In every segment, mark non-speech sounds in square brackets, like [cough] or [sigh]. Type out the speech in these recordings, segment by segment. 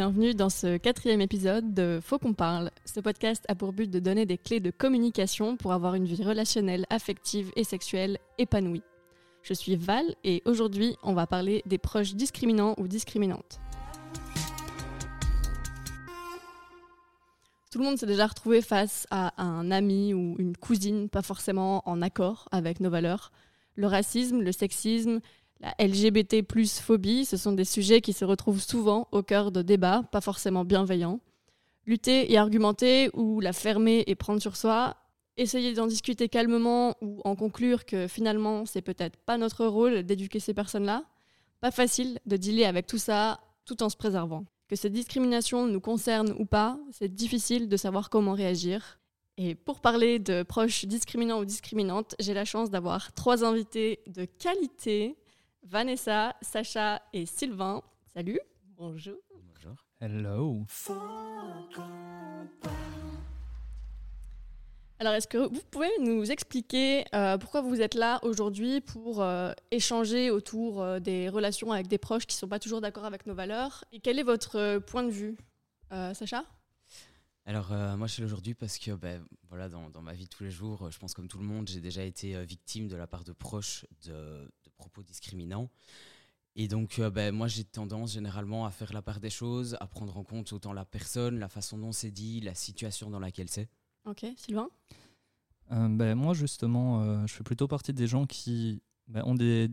Bienvenue dans ce quatrième épisode de Faut qu'on parle. Ce podcast a pour but de donner des clés de communication pour avoir une vie relationnelle, affective et sexuelle épanouie. Je suis Val et aujourd'hui on va parler des proches discriminants ou discriminantes. Tout le monde s'est déjà retrouvé face à un ami ou une cousine pas forcément en accord avec nos valeurs. Le racisme, le sexisme, la LGBT plus phobie, ce sont des sujets qui se retrouvent souvent au cœur de débats pas forcément bienveillants. Lutter et argumenter ou la fermer et prendre sur soi, essayer d'en discuter calmement ou en conclure que finalement c'est peut-être pas notre rôle d'éduquer ces personnes-là, pas facile de dealer avec tout ça tout en se préservant. Que ces discriminations nous concernent ou pas, c'est difficile de savoir comment réagir. Et pour parler de proches discriminants ou discriminantes, j'ai la chance d'avoir trois invités de qualité. Vanessa, Sacha et Sylvain. Salut. Bonjour. Bonjour. Hello. Alors, est-ce que vous pouvez nous expliquer euh, pourquoi vous êtes là aujourd'hui pour euh, échanger autour euh, des relations avec des proches qui ne sont pas toujours d'accord avec nos valeurs? Et quel est votre point de vue Euh, Sacha? Alors, euh, moi, je suis là aujourd'hui parce que ben, voilà, dans, dans ma vie de tous les jours, je pense comme tout le monde, j'ai déjà été victime de la part de proches de propos discriminants. Et donc, euh, ben, moi, j'ai tendance généralement à faire la part des choses, à prendre en compte autant la personne, la façon dont c'est dit, la situation dans laquelle c'est. Ok, Sylvain? Euh, ben, moi, justement, euh, je fais plutôt partie des gens qui ben, ont des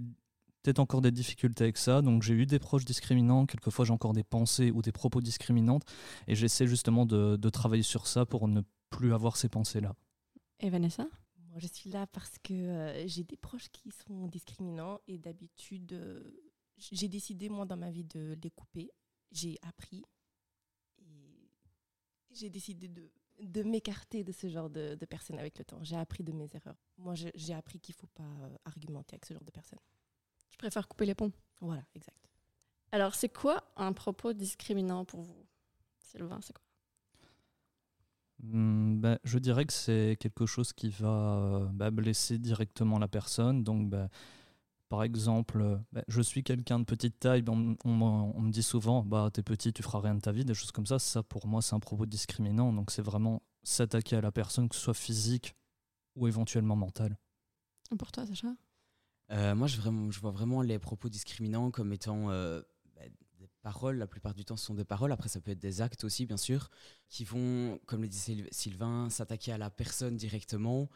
peut-être encore des difficultés avec ça. Donc, j'ai eu des proches discriminants. Quelquefois, j'ai encore des pensées ou des propos discriminantes. Et j'essaie justement de, de travailler sur ça pour ne plus avoir ces pensées-là. Et Vanessa? Moi, je suis là parce que euh, j'ai des proches qui sont discriminants et d'habitude, euh, j'ai décidé, moi, dans ma vie, de les couper. J'ai appris et j'ai décidé de, de m'écarter de ce genre de, de personnes avec le temps. J'ai appris de mes erreurs. Moi, j'ai appris qu'il ne faut pas euh, argumenter avec ce genre de personnes. Je préfère couper les ponts? Voilà, exact. Alors, c'est quoi un propos discriminant pour vous? Sylvain, c'est quoi? Ben, je dirais que c'est quelque chose qui va euh, bah, blesser directement la personne. Donc, ben, par exemple, euh, ben, je suis quelqu'un de petite taille, ben, on, on me dit souvent bah, T'es petit, tu feras rien de ta vie, des choses comme ça. Ça, pour moi, c'est un propos discriminant. Donc, c'est vraiment s'attaquer à la personne, que ce soit physique ou éventuellement mental. Et Pour toi, Sacha? Euh, moi, je, vraiment, je vois vraiment les propos discriminants comme étant euh, bah, paroles. La plupart du temps, ce sont des paroles. Après, ça peut être des actes aussi, bien sûr, qui vont, comme le dit Syl- Sylvain, s'attaquer à la personne directement,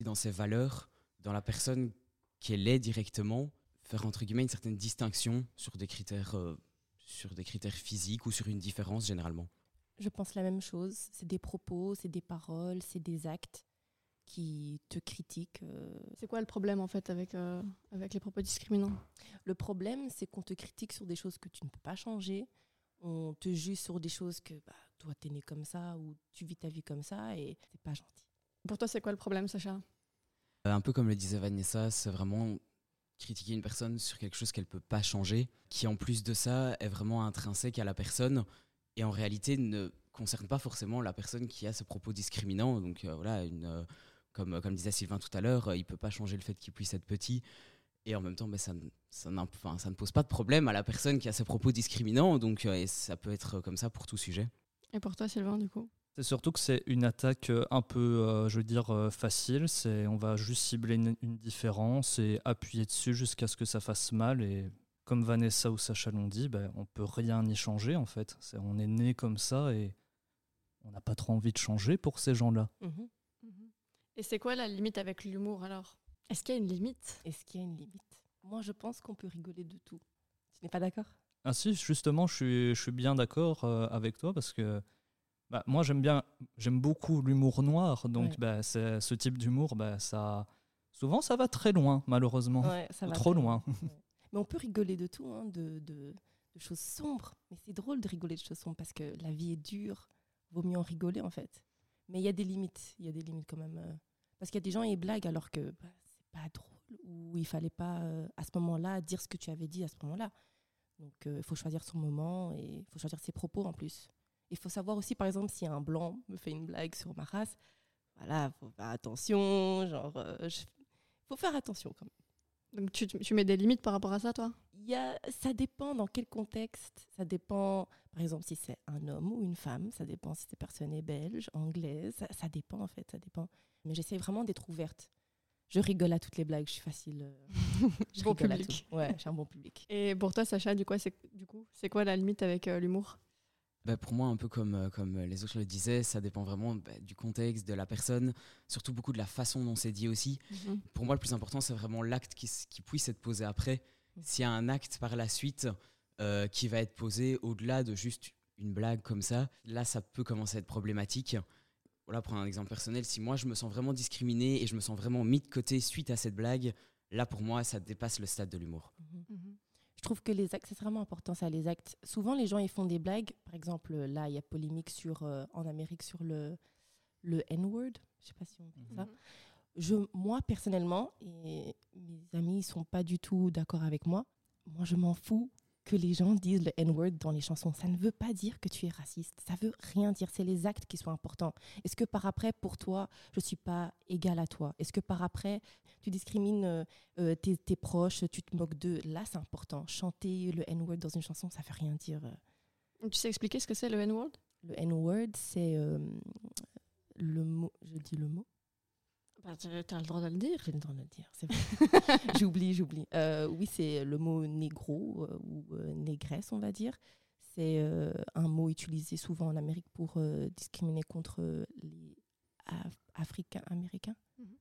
dans ses valeurs, dans la personne qu'elle est directement, faire entre guillemets une certaine distinction sur des critères, euh, sur des critères physiques ou sur une différence généralement. Je pense la même chose. C'est des propos, c'est des paroles, c'est des actes qui te critiquent. euh, C'est quoi le problème en fait avec, euh, avec les propos discriminants? Le problème, c'est qu'on te critique sur des choses que tu ne peux pas changer. On te juge sur des choses que bah, toi, t'es né comme ça ou tu vis ta vie comme ça et c'est pas gentil. Pour toi, c'est quoi le problème, Sacha? Euh, un peu comme le disait Vanessa, c'est vraiment critiquer une personne sur quelque chose qu'elle peut pas changer, qui en plus de ça est vraiment intrinsèque à la personne et en réalité ne concerne pas forcément la personne qui a ce propos discriminant. Donc euh, voilà, une, euh, comme, comme disait Sylvain tout à l'heure, euh, il peut pas changer le fait qu'il puisse être petit. Et en même temps, ben, ça, ne- ça, n'imp- enfin, ça ne pose pas de problème à la personne qui a ce propos discriminants. Donc euh, et ça peut être comme ça pour tout sujet. Et pour toi, Sylvain, du coup? C'est surtout que c'est une attaque euh, un peu, euh, je veux dire, euh, facile. C'est, on va juste cibler une, une différence et appuyer dessus jusqu'à ce que ça fasse mal. Et comme Vanessa ou Sacha l'ont dit, ben, on peut rien y changer en fait. C'est, on est né comme ça et on n'a pas trop envie de changer pour ces gens-là. Mhm. Et c'est quoi la limite avec l'humour alors? Est-ce qu'il y a une limite? Est-ce qu'il y a une limite? Moi, je pense qu'on peut rigoler de tout. Tu n'es pas d'accord? Ah si, justement, je suis, je suis bien d'accord euh, avec toi parce que bah, moi j'aime bien, j'aime beaucoup l'humour noir. Donc Ouais. bah, ce type d'humour, bah, ça, souvent ça va très loin malheureusement. Ouais, ça Ou va trop loin. [laughs] Ouais. Mais on peut rigoler de tout, hein, de, de- de choses sombres. Mais c'est drôle de rigoler de choses sombres parce que la vie est dure. Vaut mieux en rigoler en fait. Mais il y a des limites. Il y a des limites quand même. Euh, parce qu'il y a des gens, ils blaguent alors que bah, c'est pas drôle ou il fallait pas euh, à ce moment-là dire ce que tu avais dit à ce moment-là. Donc euh, il faut choisir son moment et il faut choisir ses propos en plus. Il faut savoir aussi, par exemple, si un blanc me fait une blague sur ma race, voilà, faut faire attention, genre, euh, je- faut faire attention quand même. Donc tu, tu mets des limites par rapport à ça, toi? Il y a, ça dépend dans quel contexte. Ça dépend, par exemple, si c'est un homme ou une femme. Ça dépend si cette personne est belge, anglaise. Ça, ça dépend, en fait. Ça dépend. Mais j'essaie vraiment d'être ouverte. Je rigole à toutes les blagues. Je suis facile. euh, [laughs] je Bon rigole à public. tout. Ouais, suis un bon public. Et pour toi, Sacha, du coup, c'est du coup, c'est quoi la limite avec euh, l'humour? Bah, pour moi, un peu comme, euh, comme les autres le disaient, ça dépend vraiment bah, du contexte, de la personne, surtout beaucoup de la façon dont c'est dit aussi. Pour moi, le plus important, c'est vraiment l'acte qui, puisse être posé après. Mm. S'il y a un acte par la suite euh, qui va être posé au-delà de juste une blague comme ça, là, ça peut commencer à être problématique. Voilà, pour un exemple personnel, si moi, je me sens vraiment discriminé et je me sens vraiment mis de côté suite à cette blague, là, pour moi, ça dépasse le stade de l'humour. Mhm. Je trouve que les actes, c'est vraiment important ça, les actes. Souvent, les gens, ils font des blagues. Par exemple, là, il y a polémique sur, euh, en Amérique sur le, le N-word. Je sais pas si on dit ça. Mhm. Je, moi, personnellement, et mes amis ne sont pas du tout d'accord avec moi, moi, je m'en fous que les gens disent le N-word dans les chansons. Ça ne veut pas dire que tu es raciste. Ça veut rien dire. C'est les actes qui sont importants. Est-ce que par après, pour toi, je ne suis pas égale à toi? Est-ce que par après, tu discrimines euh, euh, tes, tes proches, tu te moques d'eux? Là, c'est important. Chanter le N-word dans une chanson, ça ne veut rien dire. Tu sais expliquer ce que c'est le N-word? Le N-word, c'est euh, le mot. Je dis le mot? Bah, Tu as le droit de le dire. J'ai le droit de le dire, c'est vrai. [laughs] j'oublie, j'oublie. Euh, oui, c'est le mot négro euh, ou euh, négresse, on va dire. C'est un mot utilisé souvent en Amérique pour discriminer contre les Af- Africains américains. Mhm.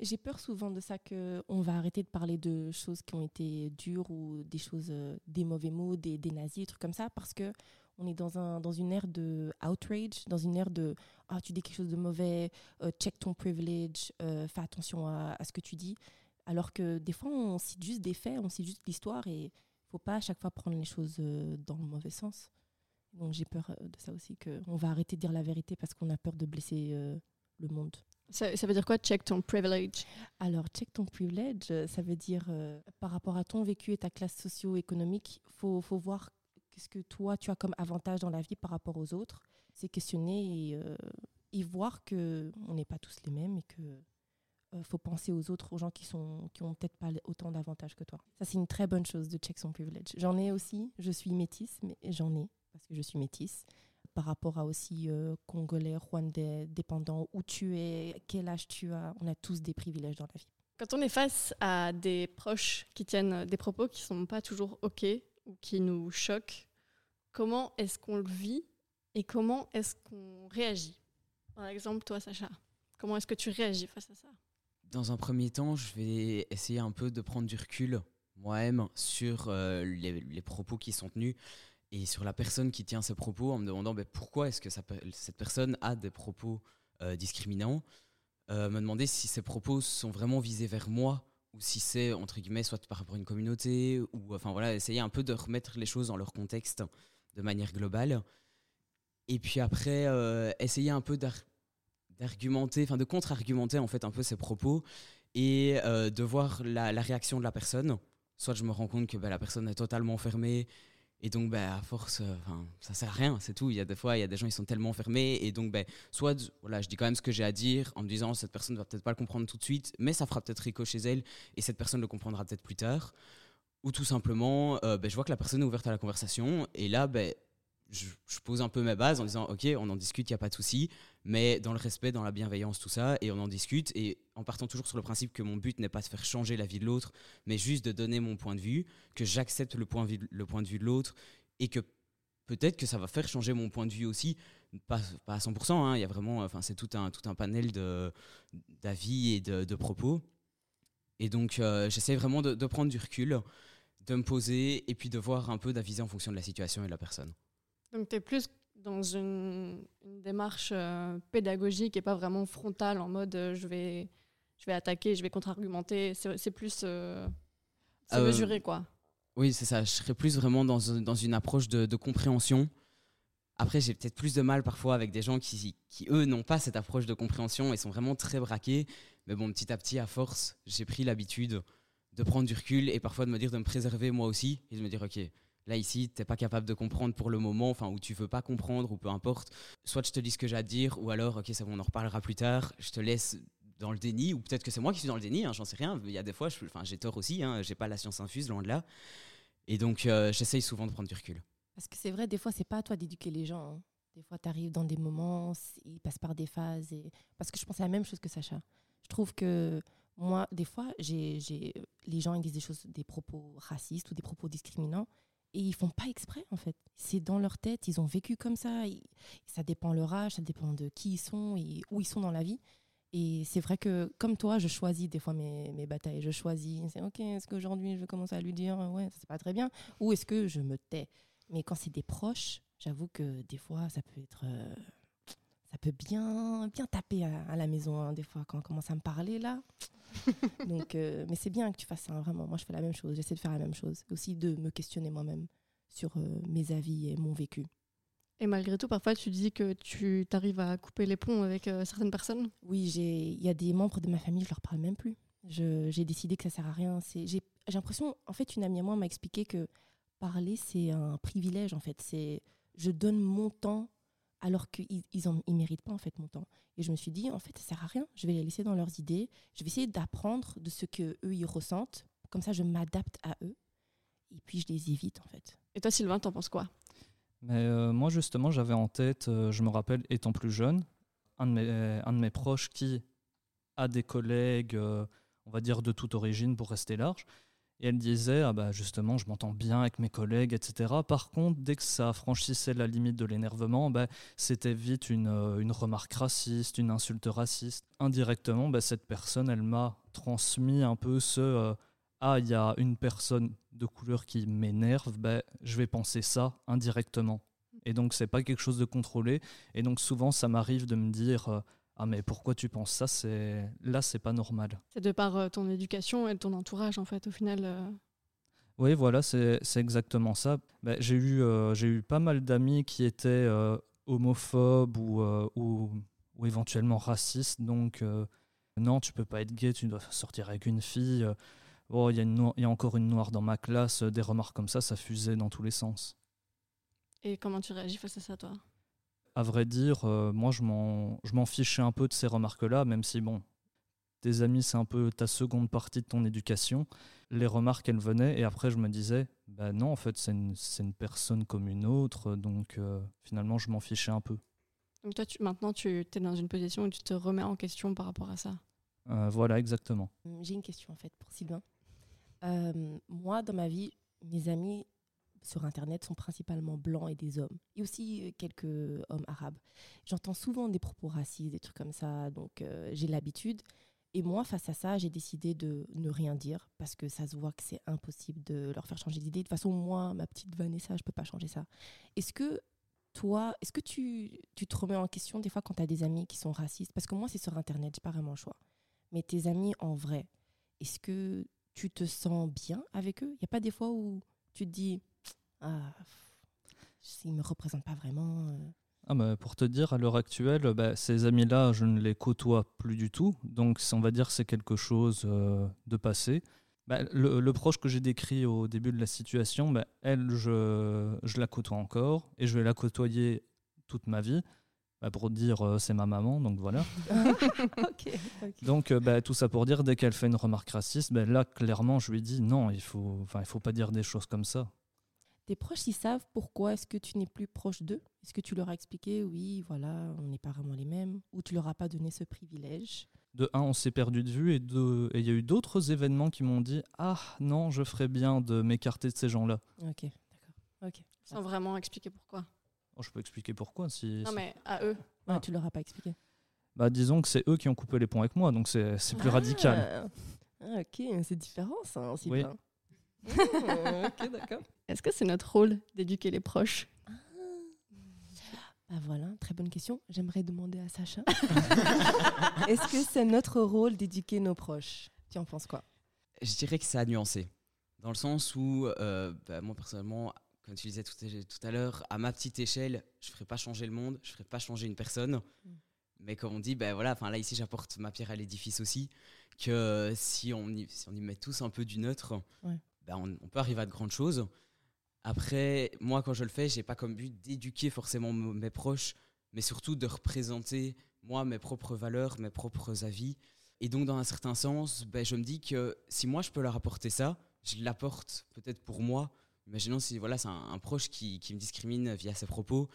J'ai peur souvent de ça qu'on va arrêter de parler de choses qui ont été dures ou des choses, des mauvais mots, des, des nazis, des trucs comme ça, parce que on est dans, un, dans une ère de outrage, dans une ère de ah, tu dis quelque chose de mauvais, euh, check ton privilege, euh, fais attention à, à ce que tu dis. Alors que des fois, on cite juste des faits, on cite juste l'histoire et il faut pas à chaque fois prendre les choses euh, dans le mauvais sens. Donc j'ai peur de ça aussi, qu'on va arrêter de dire la vérité parce qu'on a peur de blesser euh, le monde. Ça, ça veut dire quoi Check ton privilege? Alors, check ton privilege, ça veut dire euh, par rapport à ton vécu et ta classe socio-économique, il faut, faut voir qu'est-ce que toi, tu as comme avantage dans la vie par rapport aux autres? C'est questionner et, euh, voir qu'on n'est pas tous les mêmes et que euh, faut penser aux autres, aux gens qui sont qui ont peut-être pas autant d'avantages que toi. Ça, c'est une très bonne chose de check son privilege. J'en ai aussi, je suis métisse, mais j'en ai parce que je suis métisse par rapport à aussi euh, congolais, rwandais, dépendant où tu es, quel âge tu as. On a tous des privilèges dans la vie. Quand on est face à des proches qui tiennent des propos qui sont pas toujours OK ou qui nous choquent, comment est-ce qu'on le vit et comment est-ce qu'on réagit. Par exemple, toi, Sacha, comment est-ce que tu réagis face à ça? Dans un premier temps, je vais essayer un peu de prendre du recul moi-même sur euh, les, propos qui sont tenus et sur la personne qui tient ces propos en me demandant ben, pourquoi est-ce que cette personne a des propos euh, discriminants? Euh, me demander si ces propos sont vraiment visés vers moi ou si c'est entre guillemets soit par rapport à une communauté ou enfin voilà essayer un peu de remettre les choses dans leur contexte de manière globale. Et puis après euh, essayer un peu d'ar- d'argumenter enfin de contre-argumenter en fait un peu ces propos et euh, de voir la, réaction de la personne. Soit je me rends compte que bah, la personne est totalement fermée et donc bah, à force euh, ça sert à rien c'est tout. Il y a des fois il y a des gens ils sont tellement fermés et donc bah, soit voilà je dis quand même ce que j'ai à dire en me disant cette personne va peut-être pas le comprendre tout de suite mais ça fera peut-être écho chez elle et cette personne le comprendra peut-être plus tard ou tout simplement euh, bah, je vois que la personne est ouverte à la conversation et là bah, je, pose un peu mes bases en disant ok on en discute il n'y a pas de souci mais dans le respect dans la bienveillance tout ça et on en discute et en partant toujours sur le principe que mon but n'est pas de faire changer la vie de l'autre mais juste de donner mon point de vue que j'accepte le point, de vue- de l'autre et que peut-être que ça va faire changer mon point de vue aussi. Pas, à 100% hein, il y a vraiment enfin c'est tout un panel d'avis et de, propos. Et donc euh, j'essaie vraiment de prendre du recul de me poser et puis de voir un peu d'aviser en fonction de la situation et de la personne Donc, tu es plus dans une, une démarche euh, pédagogique et pas vraiment frontale en mode euh, je, vais, je vais attaquer, je vais contre-argumenter. C'est plus. euh, Euh, mesuré, quoi. Oui, c'est ça. Je serais plus vraiment dans, dans une approche de, de compréhension. Après, j'ai peut-être plus de mal parfois avec des gens qui, qui eux, n'ont pas cette approche de compréhension et sont vraiment très braqués. Mais bon, petit à petit, à force, j'ai pris l'habitude de prendre du recul et parfois de me dire de me préserver moi aussi et de me dire, OK, là, ici, t'es pas capable de comprendre pour le moment, enfin, ou tu veux pas comprendre, ou peu importe. Soit je te dis ce que j'ai à dire, ou alors, OK, ça, va, on en reparlera plus tard. Je te laisse dans le déni, ou peut-être que c'est moi qui suis dans le déni, hein, j'en sais rien. Il y a des fois, j'ai tort aussi, hein, j'ai pas la science infuse, loin de là. Et donc, euh, j'essaye souvent de prendre du recul. Parce que c'est vrai, des fois, c'est pas à toi d'éduquer les gens. Hein. Des fois, tu arrives dans des moments, ils passent par des phases. Et... Parce que je pense à la même chose que Sacha. Je trouve que moi, des fois, j'ai, les gens ils disent des choses, des propos racistes ou des propos discriminants et ils font pas exprès en fait. C'est dans leur tête, ils ont vécu comme ça. ça dépend leur âge, ça dépend de qui ils sont et où ils sont dans la vie. Et c'est vrai que comme toi, je choisis des fois mes, mes batailles. Je choisis, c'est ok, est-ce qu'aujourd'hui je vais commencer à lui dire ouais, ça c'est pas très bien, ou est-ce que je me tais? Mais quand c'est des proches, j'avoue que des fois ça peut être euh, ça peut bien, bien taper à, la maison, hein, des fois, quand on commence à me parler, là. [laughs] Donc, euh, mais c'est bien que tu fasses ça, vraiment. Moi, je fais la même chose, j'essaie de faire la même chose. Aussi de me questionner moi-même sur euh, mes avis et mon vécu. Et malgré tout, parfois, tu dis que tu arrives à couper les ponts avec euh, certaines personnes? Oui, il y a des membres de ma famille, je leur parle même plus. J'ai décidé que ça sert à rien. J'ai l'impression, en fait, une amie à moi m'a expliqué que parler, c'est un privilège, en fait. C'est Je donne mon temps alors qu'ils ne ils méritent pas en fait mon temps. Et je me suis dit, en fait, ça sert à rien. Je vais les laisser dans leurs idées. Je vais essayer d'apprendre de ce que eux ils ressentent. Comme ça, je m'adapte à eux. Et puis, je les évite en fait. Et toi, Sylvain, t'en penses quoi? Mais euh, moi, justement, j'avais en tête, euh, je me rappelle, étant plus jeune, un de mes, un de mes proches qui a des collègues, euh, on va dire de toute origine pour rester large, et elle disait, ah bah justement, je m'entends bien avec mes collègues, etc. Par contre, dès que ça franchissait la limite de l'énervement, bah, c'était vite une, euh, une, remarque raciste, une insulte raciste. Indirectement, bah, cette personne, elle m'a transmis un peu ce euh, Ah, il y a une personne de couleur qui m'énerve, bah, je vais penser ça indirectement. Et donc, c'est pas quelque chose de contrôlé. Et donc, souvent, ça m'arrive de me dire euh, ah mais pourquoi tu penses ça c'est là c'est pas normal. C'est de par euh, ton éducation et ton entourage en fait au final euh. oui voilà c'est exactement ça. Bah, j'ai eu euh, j'ai eu pas mal d'amis qui étaient homophobes ou, ou, ou, éventuellement racistes donc non tu peux pas être gay tu dois sortir avec une fille oh il y, y a encore une noire dans ma classe des remarques comme ça ça fusait dans tous les sens. Et comment tu réagis face à ça toi? À vrai dire, euh, moi, je m'en fichais un peu de ces remarques-là, même si, bon, tes amis, c'est un peu ta seconde partie de ton éducation. Les remarques, elles venaient, et après, je me disais, bah non, en fait, c'est une, une, personne comme une autre, donc euh, finalement, je m'en fichais un peu. Donc toi, tu, maintenant, tu es dans une position où tu te remets en question par rapport à ça? Euh, Voilà, exactement. J'ai une question, en fait, pour Sylvain. moi, dans ma vie, mes amis, sur Internet sont principalement blancs et des hommes, et aussi euh, quelques hommes arabes. J'entends souvent des propos racistes, des trucs comme ça, donc euh, j'ai l'habitude. Et moi, face à ça, j'ai décidé de ne rien dire parce que ça se voit que c'est impossible de leur faire changer d'idée. De toute façon, moi, ma petite Vanessa, je peux pas changer ça. Est-ce que toi, est-ce que tu, tu, te remets en question des fois quand tu as des amis qui sont racistes? Parce que moi, c'est sur Internet, j'ai pas vraiment le choix. Mais tes amis en vrai, est-ce que tu te sens bien avec eux? Il n'y a pas des fois où tu te dis, ah, ne me représentent pas vraiment. Euh. Ah bah, pour te dire, à l'heure actuelle, bah, ces amis-là, je ne les côtoie plus du tout. Donc, on va dire c'est quelque chose euh, de passé. Bah, le, proche que j'ai décrit au début de la situation, bah, elle, je, je, la côtoie encore et je vais la côtoyer toute ma vie. Bah, pour dire euh, c'est ma maman, donc voilà. [laughs] Donc tout ça pour dire, dès qu'elle fait une remarque raciste, là clairement je lui dis non, il faut, il faut pas dire des choses comme ça tes proches, ils savent pourquoi est-ce que tu n'es plus proche d'eux? Est-ce que tu leur as expliqué, oui, voilà, on n'est pas vraiment les mêmes Ou tu leur as pas donné ce privilège? De un, on s'est perdu de vue, et il y a eu d'autres événements qui m'ont dit, ah non, je ferais bien de m'écarter de ces gens-là. Ok, d'accord. Ok. Sans vraiment expliquer pourquoi oh, Je peux expliquer pourquoi. Si, non, mais à eux. Ah. Tu leur as pas expliqué? Bah, Disons que c'est eux qui ont coupé les ponts avec moi, donc c'est plus radical. Ah, ok, c'est différent ça aussi. Oui. ok, d'accord. Est-ce que c'est notre rôle d'éduquer les proches? Ah. Bah voilà, très bonne question. J'aimerais demander à Sacha. [laughs] Est-ce que c'est notre rôle d'éduquer nos proches? Tu en penses quoi? Je dirais que ça a nuancé. Dans le sens où, euh, bah, moi personnellement, comme tu disais tout, à l'heure, à ma petite échelle, je ne ferai pas changer le monde, je ne ferai pas changer une personne. Mm. Mais comme on dit, ben voilà, là ici j'apporte ma pierre à l'édifice aussi, que si on, y, si on y met tous un peu du neutre, ben on, peut arriver à de grandes choses. Après, moi, quand je le fais, j'ai pas comme but d'éduquer forcément mes proches, mais surtout de représenter, moi, mes propres valeurs, mes propres avis. Et donc, dans un certain sens, ben, je me dis que si moi je peux leur apporter ça, je l'apporte peut-être pour moi. Imaginons si voilà, c'est un, proche qui, qui, me discrimine via ses propos,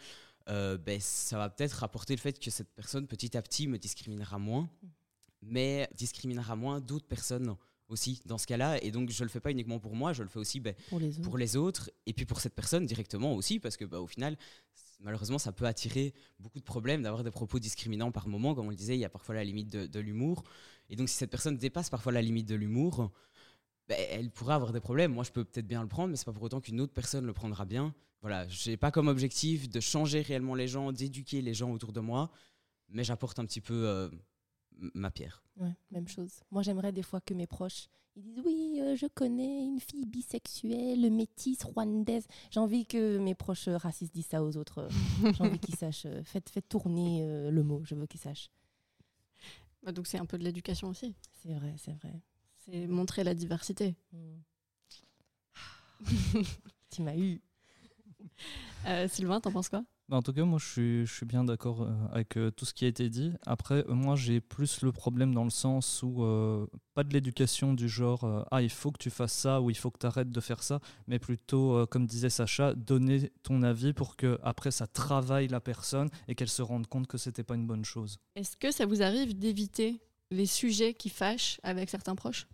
euh, ben, ça va peut-être apporter le fait que cette personne petit à petit me discriminera moins, mais discriminera moins d'autres personnes aussi dans ce cas-là. Et donc, je le fais pas uniquement pour moi, je le fais aussi ben, pour, les autres. et puis pour cette personne directement aussi, parce que bah, au final, malheureusement, ça peut attirer beaucoup de problèmes d'avoir des propos discriminants par moment. Comme on le disait, il y a parfois la limite de, l'humour. Et donc, si cette personne dépasse parfois la limite de l'humour, ben, elle pourra avoir des problèmes. Moi, je peux peut-être bien le prendre, mais c'est pas pour autant qu'une autre personne le prendra bien. Voilà, j'ai pas comme objectif de changer réellement les gens, d'éduquer les gens autour de moi, mais j'apporte un petit peu euh, ma pierre. Ouais, même chose. Moi, j'aimerais des fois que mes proches ils disent oui, euh, je connais une fille bisexuelle, métisse, rwandaise. J'ai envie que mes proches racistes disent ça aux autres. [laughs] J'ai envie qu'ils sachent. Euh, faites, faites tourner euh, le mot, je veux qu'ils sachent. Bah, donc c'est un peu de l'éducation aussi. C'est vrai, c'est vrai. C'est montrer la diversité. Hmm. [laughs] tu m'as eu. Sylvain, t'en penses quoi? En tout cas, moi, je suis, je suis bien d'accord euh, avec euh, tout ce qui a été dit. Après, euh, moi, j'ai plus le problème dans le sens où pas de l'éducation du genre ah, il faut que tu fasses ça ou il faut que tu arrêtes de faire ça, mais plutôt, comme disait Sacha, donner ton avis pour que après ça travaille la personne et qu'elle se rende compte que c'était pas une bonne chose. Est-ce que ça vous arrive d'éviter les sujets qui fâchent avec certains proches?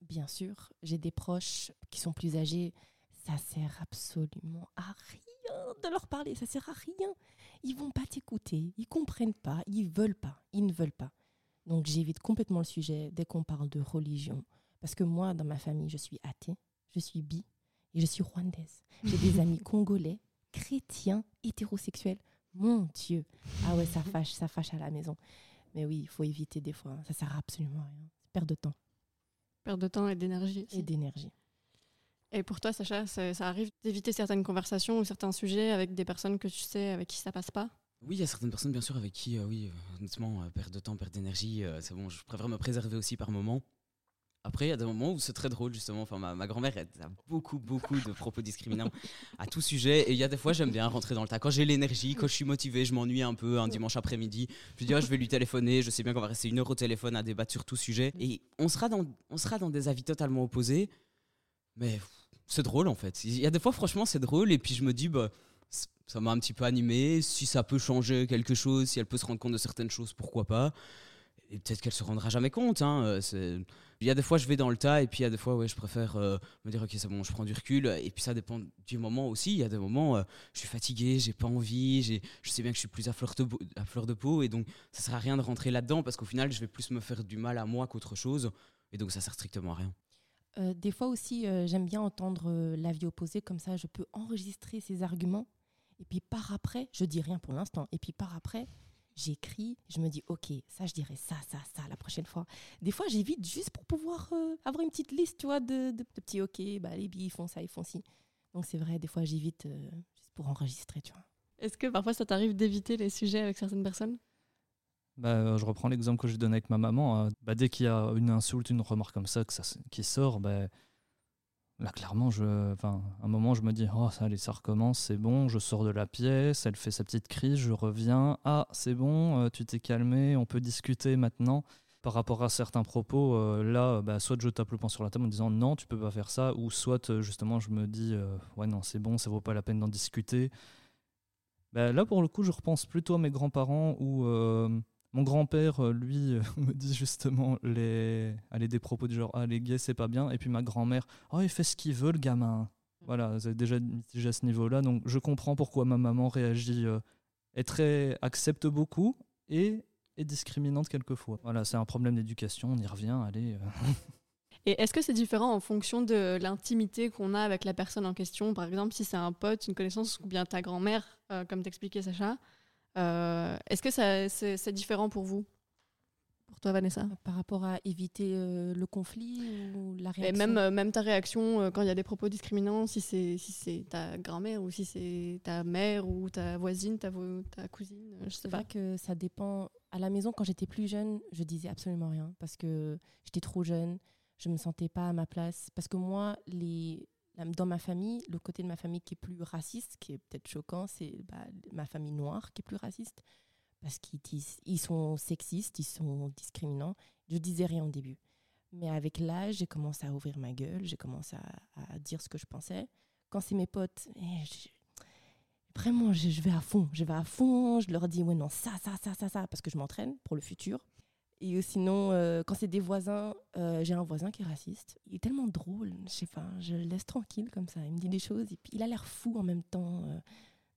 Bien sûr, j'ai des proches qui sont plus âgés. Ça sert absolument à rien de leur parler, ça sert à rien. Ils vont pas t'écouter, ils comprennent pas, ils veulent pas, ils ne veulent pas. Donc j'évite complètement le sujet dès qu'on parle de religion. Parce que moi, dans ma famille, je suis athée, je suis bi et je suis rwandaise. J'ai des [laughs] amis congolais, chrétiens, hétérosexuels. Mon Dieu. Ah ouais, ça fâche, ça fâche à la maison. Mais oui, il faut éviter des fois. Ça sert absolument à rien. Perte de temps. Perte de temps et d'énergie. Et d'énergie. Et pour toi, Sacha, ça, arrive d'éviter certaines conversations ou certains sujets avec des personnes que tu sais avec qui ça passe pas? Oui, il y a certaines personnes, bien sûr, avec qui, euh, oui, euh, honnêtement, euh, perte de temps, perte d'énergie, c'est bon, je préfère me préserver aussi par moment. Après, il y a des moments où c'est très drôle, justement. Enfin, ma, grand-mère a beaucoup, beaucoup de propos discriminants [laughs] à tout sujet. Et il y a des fois, j'aime bien rentrer dans le tas. Quand j'ai l'énergie, quand je suis motivé, je m'ennuie un peu un dimanche après-midi. Je dis, oh, je vais lui téléphoner. Je sais bien qu'on va rester une heure au téléphone à débattre sur tout sujet. Et on sera dans, on sera dans des avis totalement opposés. Mais c'est drôle en fait. Il y a des fois, franchement, c'est drôle. Et puis je me dis, bah, ça m'a un petit peu animé. Si ça peut changer quelque chose, si elle peut se rendre compte de certaines choses, pourquoi pas. Et peut-être qu'elle se rendra jamais compte. Hein. Euh, il y a des fois, je vais dans le tas, et puis il y a des fois, ouais, je préfère euh, me dire, ok, c'est bon, je prends du recul. Et puis ça dépend du moment aussi. Il y a des moments, euh, je suis fatigué, j'ai pas envie, je sais bien que je suis plus à fleur, de, à fleur de peau, et donc ça sert à rien de rentrer là-dedans parce qu'au final, je vais plus me faire du mal à moi qu'autre chose. Et donc ça sert strictement à rien. Euh, des fois aussi, euh, j'aime bien entendre euh, l'avis opposé, comme ça je peux enregistrer ses arguments. Et puis par après, je dis rien pour l'instant, et puis par après, j'écris, je me dis, ok, ça je dirais ça, ça, ça la prochaine fois. Des fois, j'évite juste pour pouvoir avoir une petite liste, tu vois, de, de, petits, ok, bah, les billes, font ça, ils font ci. Donc c'est vrai, des fois, j'évite juste pour enregistrer, tu vois. Est-ce que parfois ça t'arrive d'éviter les sujets avec certaines personnes? Bah, euh, je reprends l'exemple que j'ai donné avec ma maman. Euh, bah, dès qu'il y a une insulte, une remarque comme ça, que ça qui sort, bah, là clairement, je, enfin, un moment, je me dis, oh, ça, allez, ça recommence, c'est bon, je sors de la pièce, elle fait sa petite crise, je reviens, ah, c'est bon, euh, tu t'es calmé, on peut discuter maintenant. Par rapport à certains propos, là, bah, soit je tape le poing sur la table en disant non, tu peux pas faire ça, ou soit justement je me dis ouais non, c'est bon, ça vaut pas la peine d'en discuter. Bah, là, pour le coup, je repense plutôt à mes grands-parents où mon grand-père, euh, lui, euh, [laughs] me dit justement les, allez, des propos du genre Ah, les gays, c'est pas bien. Et puis ma grand-mère Oh, il fait ce qu'il veut, le gamin. Voilà, c'est déjà mitigé à ce niveau-là. Donc je comprends pourquoi ma maman réagit, euh, est très, accepte beaucoup et est discriminante quelquefois. Voilà, c'est un problème d'éducation, on y revient, allez. [laughs] Et est-ce que c'est différent en fonction de l'intimité qu'on a avec la personne en question? Par exemple, si c'est un pote, une connaissance ou bien ta grand-mère, comme t'expliquait Sacha, euh, est-ce que c'est différent pour vous? Pour toi, Vanessa? Par rapport à éviter euh, le conflit ou la réaction? même, euh, même ta réaction quand il y a des propos discriminants, si c'est si ta grand-mère ou si c'est ta mère ou ta voisine, ta, ta cousine, je sais pas. que ça dépend. À la maison, quand j'étais plus jeune, je disais absolument rien parce que j'étais trop jeune, je me sentais pas à ma place. Parce que moi, les, dans ma famille, le côté de ma famille qui est plus raciste, qui est peut-être choquant, c'est bah, ma famille noire qui est plus raciste. parce qu'ils ils sont sexistes, ils sont discriminants. Je disais rien au début. Mais avec l'âge, j'ai commencé à ouvrir ma gueule, j'ai commencé à, dire ce que je pensais. Quand c'est mes potes, eh, vraiment, je, je vais à fond. Je vais à fond, je leur dis, ouais, non, ça, ça, ça, ça, ça, parce que je m'entraîne pour le futur. Et sinon, euh, quand c'est des voisins, euh, j'ai un voisin qui est raciste. Il est tellement drôle, je sais pas, je le laisse tranquille comme ça. Il me dit des choses et puis il a l'air fou en même temps. euh.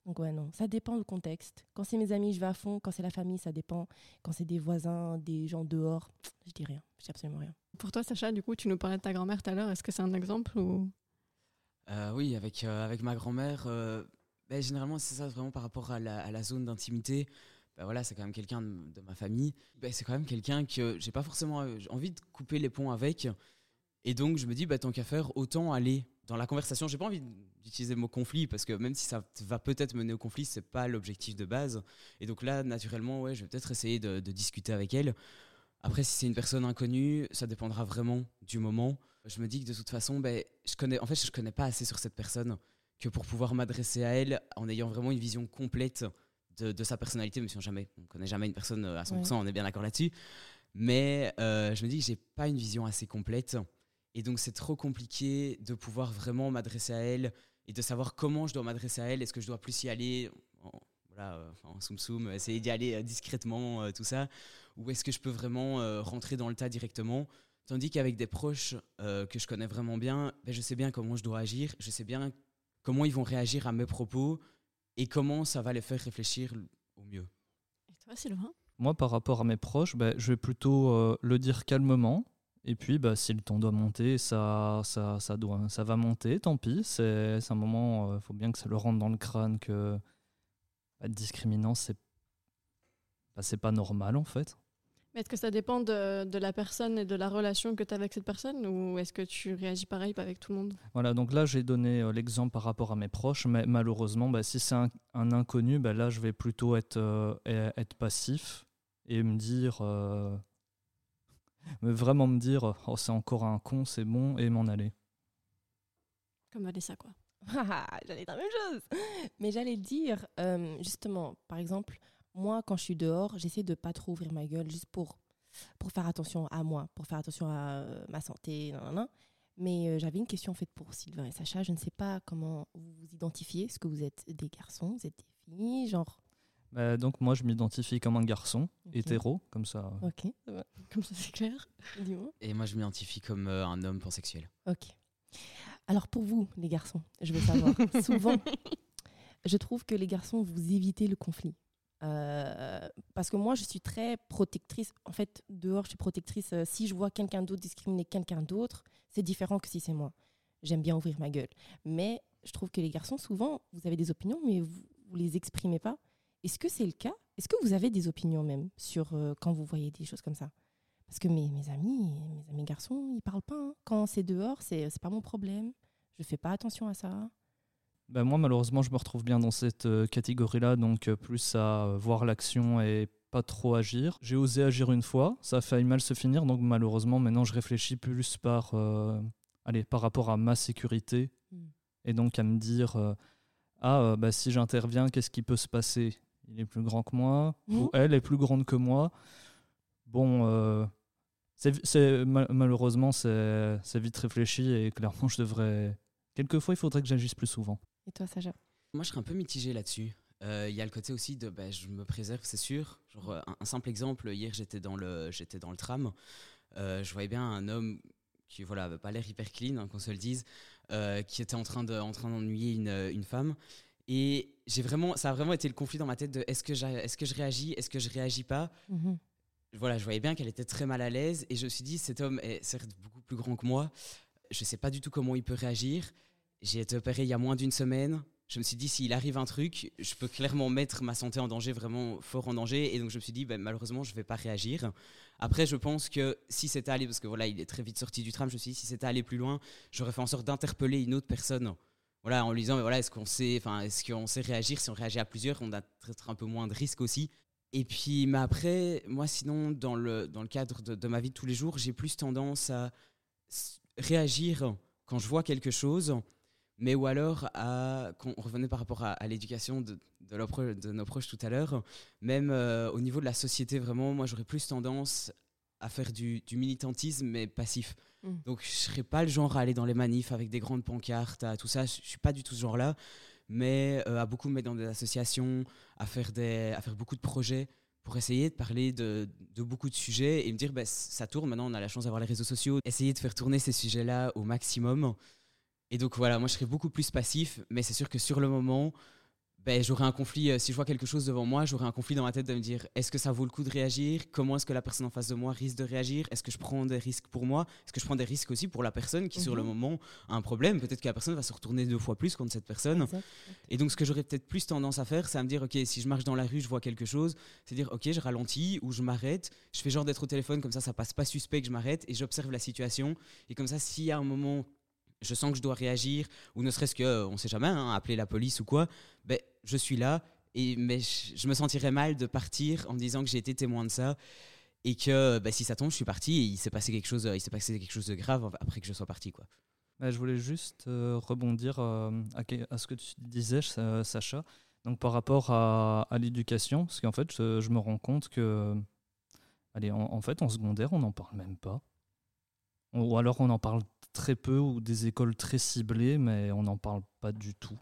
Donc ouais, non, ça dépend du contexte. Quand c'est mes amis, je vais à fond. Quand c'est la famille, ça dépend. Quand c'est des voisins, des gens dehors, je dis rien. Je dis absolument rien. Pour toi, Sacha, du coup, tu nous parlais de ta grand-mère tout à l'heure. Est-ce que c'est un exemple ou... Euh, oui, avec, euh, avec ma grand-mère, euh, ben, généralement, c'est ça vraiment par rapport à la, à la zone d'intimité. Ben, voilà, c'est quand même quelqu'un de, ma famille. Ben, c'est quand même quelqu'un que j'ai pas forcément euh, envie de couper les ponts avec. Et donc, je me dis, bah, tant qu'à faire, autant aller dans la conversation. J'ai pas envie d'utiliser le mot conflit parce que même si ça va peut-être mener au conflit, c'est pas l'objectif de base. Et donc là, naturellement, ouais, je vais peut-être essayer de, de discuter avec elle. Après, si c'est une personne inconnue, ça dépendra vraiment du moment. Je me dis que de toute façon, ben, je connais, en fait, je connais pas assez sur cette personne que pour pouvoir m'adresser à elle en ayant vraiment une vision complète de, de sa personnalité, même si on jamais, on connaît jamais une personne à 100%, on est bien d'accord là-dessus. Mais euh, je me dis que j'ai pas une vision assez complète. Et donc, c'est trop compliqué de pouvoir vraiment m'adresser à elle et de savoir comment je dois m'adresser à elle. Est-ce que je dois plus y aller en, voilà, euh, en soum soum, essayer d'y aller euh, discrètement, euh, tout ça? Ou est-ce que je peux vraiment euh, rentrer dans le tas directement? Tandis qu'avec des proches euh, que je connais vraiment bien, ben, je sais bien comment je dois agir, je sais bien comment ils vont réagir à mes propos et comment ça va les faire réfléchir au mieux. Et toi, Sylvain? Moi, par rapport à mes proches, ben, je vais plutôt euh, le dire calmement. Et puis, bah, si le ton doit monter, ça, ça, ça, doit, ça va monter, tant pis. C'est un moment, il faut bien que ça le rentre dans le crâne que être discriminant, c'est bah, c'est pas normal en fait. Mais Est-ce que ça dépend de, de la personne et de la relation que tu as avec cette personne ou est-ce que tu réagis pareil avec tout le monde? Voilà, donc là, j'ai donné euh, l'exemple par rapport à mes proches, mais malheureusement, bah, si c'est un, un inconnu, bah, là, je vais plutôt être, euh, être passif et me dire. euh, mais [laughs] vraiment me dire, oh, c'est encore un con, c'est bon, et m'en aller. Comme Vanessa, quoi. [laughs] J'allais dire la même chose. Mais j'allais dire, euh, justement, par exemple, moi, quand je suis dehors, j'essaie de pas trop ouvrir ma gueule juste pour, pour faire attention à moi, pour faire attention à euh, ma santé. nan, nan, nan. Mais euh, j'avais une question faite pour Sylvain et Sacha. Je ne sais pas comment vous vous identifiez. Est-ce que vous êtes des garçons, vous êtes des filles? Genre, Bah, donc, moi, je m'identifie comme un garçon, Ok. hétéro, comme ça. ok. [laughs] Comme ça, c'est clair. dis-moi. Et moi, je m'identifie comme euh, un homme pansexuel. Ok. Alors pour vous, les garçons, je veux savoir. [laughs] souvent, je trouve que les garçons, vous évitez le conflit. Euh, parce que moi, je suis très protectrice. En fait, dehors, je suis protectrice. Euh, si je vois quelqu'un d'autre discriminer quelqu'un d'autre, c'est différent que si c'est moi. J'aime bien ouvrir ma gueule. Mais je trouve que les garçons, souvent, vous avez des opinions, mais vous ne les exprimez pas. Est-ce que c'est le cas? Est-ce que vous avez des opinions même sur euh, quand vous voyez des choses comme ça? Parce que mes, amis, mes amis garçons, ils parlent pas. hein. Quand c'est dehors, c'est pas mon problème. Je fais pas attention à ça. Bah, moi, malheureusement, je me retrouve bien dans cette euh, catégorie-là, donc euh, plus à euh, voir l'action et pas trop agir. J'ai osé agir une fois, ça a failli mal se finir, donc malheureusement, maintenant, je réfléchis plus par, euh, allez, par rapport à ma sécurité Mm. et donc à me dire euh, ah, bah, si j'interviens, qu'est-ce qui peut se passer? Il est plus grand que moi, ou elle est plus grande que moi. Bon, euh, c'est, c'est- ma- malheureusement, c'est, c'est vite réfléchi et clairement, je devrais. Quelquefois, il faudrait que j'agisse plus souvent. Et toi, Sacha Moi, je serais un peu mitigé là-dessus. Euh, Il y a le côté aussi de bah, je me préserve, c'est sûr. Genre, euh, un, un simple exemple, hier, j'étais dans le, j'étais dans le tram. Euh, je voyais bien un homme qui voilà, avait pas l'air hyper clean, hein, qu'on se le dise, euh, qui était en train de, en train d'ennuyer une, une femme. Et j'ai vraiment, ça a vraiment été le conflit dans ma tête de est-ce que, est-ce que je réagis, est-ce que je réagis pas? Voilà, je voyais bien qu'elle était très mal à l'aise et je me suis dit, cet homme est certes beaucoup plus grand que moi. Je sais pas du tout comment il peut réagir. J'ai été opéré il y a moins d'une semaine. Je me suis dit, s'il arrive un truc, je peux clairement mettre ma santé en danger, vraiment fort en danger. Et donc, je me suis dit, ben, malheureusement, je vais pas réagir. Après, je pense que si c'était allé, parce que voilà, il est très vite sorti du tram, je me suis dit, si c'était allé plus loin, j'aurais fait en sorte d'interpeller une autre personne. Voilà, en lui disant, mais voilà, est-ce qu'on sait, est-ce sait réagir? Si on réagit à plusieurs, on a peut-être un peu moins de risques aussi. Et puis, mais après, moi, sinon, dans le, dans le cadre de, ma vie de tous les jours, j'ai plus tendance à réagir quand je vois quelque chose Mais ou alors, à, on revenait par rapport à, l'éducation de, de, nos proches tout à l'heure, même euh, au niveau de la société, vraiment, moi j'aurais plus tendance à faire du, militantisme, mais passif. Mm. Donc je serais pas le genre à aller dans les manifs avec des grandes pancartes, à tout ça, je suis pas du tout ce genre-là, mais euh, à beaucoup me mettre dans des associations, à faire, des, à faire beaucoup de projets pour essayer de parler de, de beaucoup de sujets et me dire, bah, ça tourne, maintenant on a la chance d'avoir les réseaux sociaux, essayer de faire tourner ces sujets-là au maximum. Et donc voilà, moi je serais beaucoup plus passif, mais c'est sûr que sur le moment, ben, j'aurais un conflit, euh, si je vois quelque chose devant moi, j'aurais un conflit dans ma tête de me dire est-ce que ça vaut le coup de réagir? Comment est-ce que la personne en face de moi risque de réagir? Est-ce que je prends des risques pour moi? Est-ce que je prends des risques aussi pour la personne qui, sur le mhm. moment, a un problème? Peut-être que la personne va se retourner deux fois plus contre cette personne. Et donc, ce que j'aurais peut-être plus tendance à faire, c'est à me dire ok, si je marche dans la rue, je vois quelque chose, c'est dire ok, je ralentis ou je m'arrête, je fais genre d'être au téléphone, comme ça, ça passe pas suspect que je m'arrête et j'observe la situation. Et comme ça, s'il y a un moment je sens que je dois réagir, ou ne serait-ce que, euh, on sait jamais, hein, appeler la police ou quoi, ben, je suis là, et, mais je, me sentirais mal de partir en me disant que j'ai été témoin de ça et que bah, si ça tombe, je suis parti et il s'est passé quelque chose, il s'est passé quelque chose de grave après que je sois parti, quoi. Bah, je voulais juste euh, rebondir euh, à, ce que tu disais, Sacha. Donc par rapport à, l'éducation, parce qu'en fait, je, me rends compte que, allez, en, fait, en secondaire, on n'en parle même pas. Ou alors on en parle très peu ou des écoles très ciblées, mais on n'en parle pas du tout.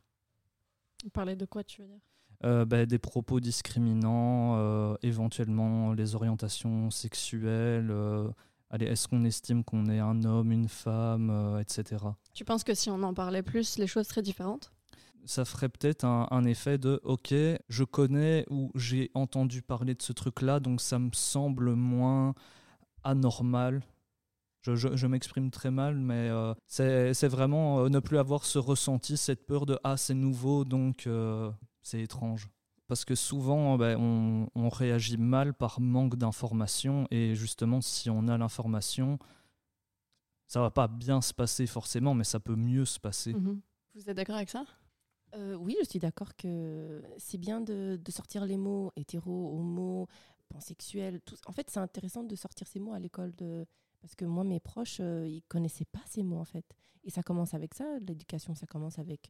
Parler de quoi, tu veux dire? Euh, bah, des propos discriminants, euh, éventuellement les orientations sexuelles. Euh, allez, est-ce qu'on estime qu'on est un homme, une femme, etc. Tu penses que si on en parlait plus, les choses seraient différentes? Ça ferait peut-être un, un, effet de OK, je connais ou j'ai entendu parler de ce truc-là, donc ça me semble moins anormal je, m'exprime très mal, mais euh, c'est vraiment euh, ne plus avoir ce ressenti, cette peur de ah c'est nouveau, donc euh, c'est étrange. Parce que souvent, ben, on, réagit mal par manque d'information, et justement, si on a l'information, ça va pas bien se passer forcément, mais ça peut mieux se passer. Mhm. Vous êtes d'accord avec ça? Oui, je suis d'accord que c'est bien de, de, sortir les mots hétéro, homo, pansexuel. Tout. En fait, c'est intéressant de sortir ces mots à l'école de parce que moi, mes proches, euh, ils connaissaient pas ces mots, en fait. Et ça commence avec ça, l'éducation, ça commence avec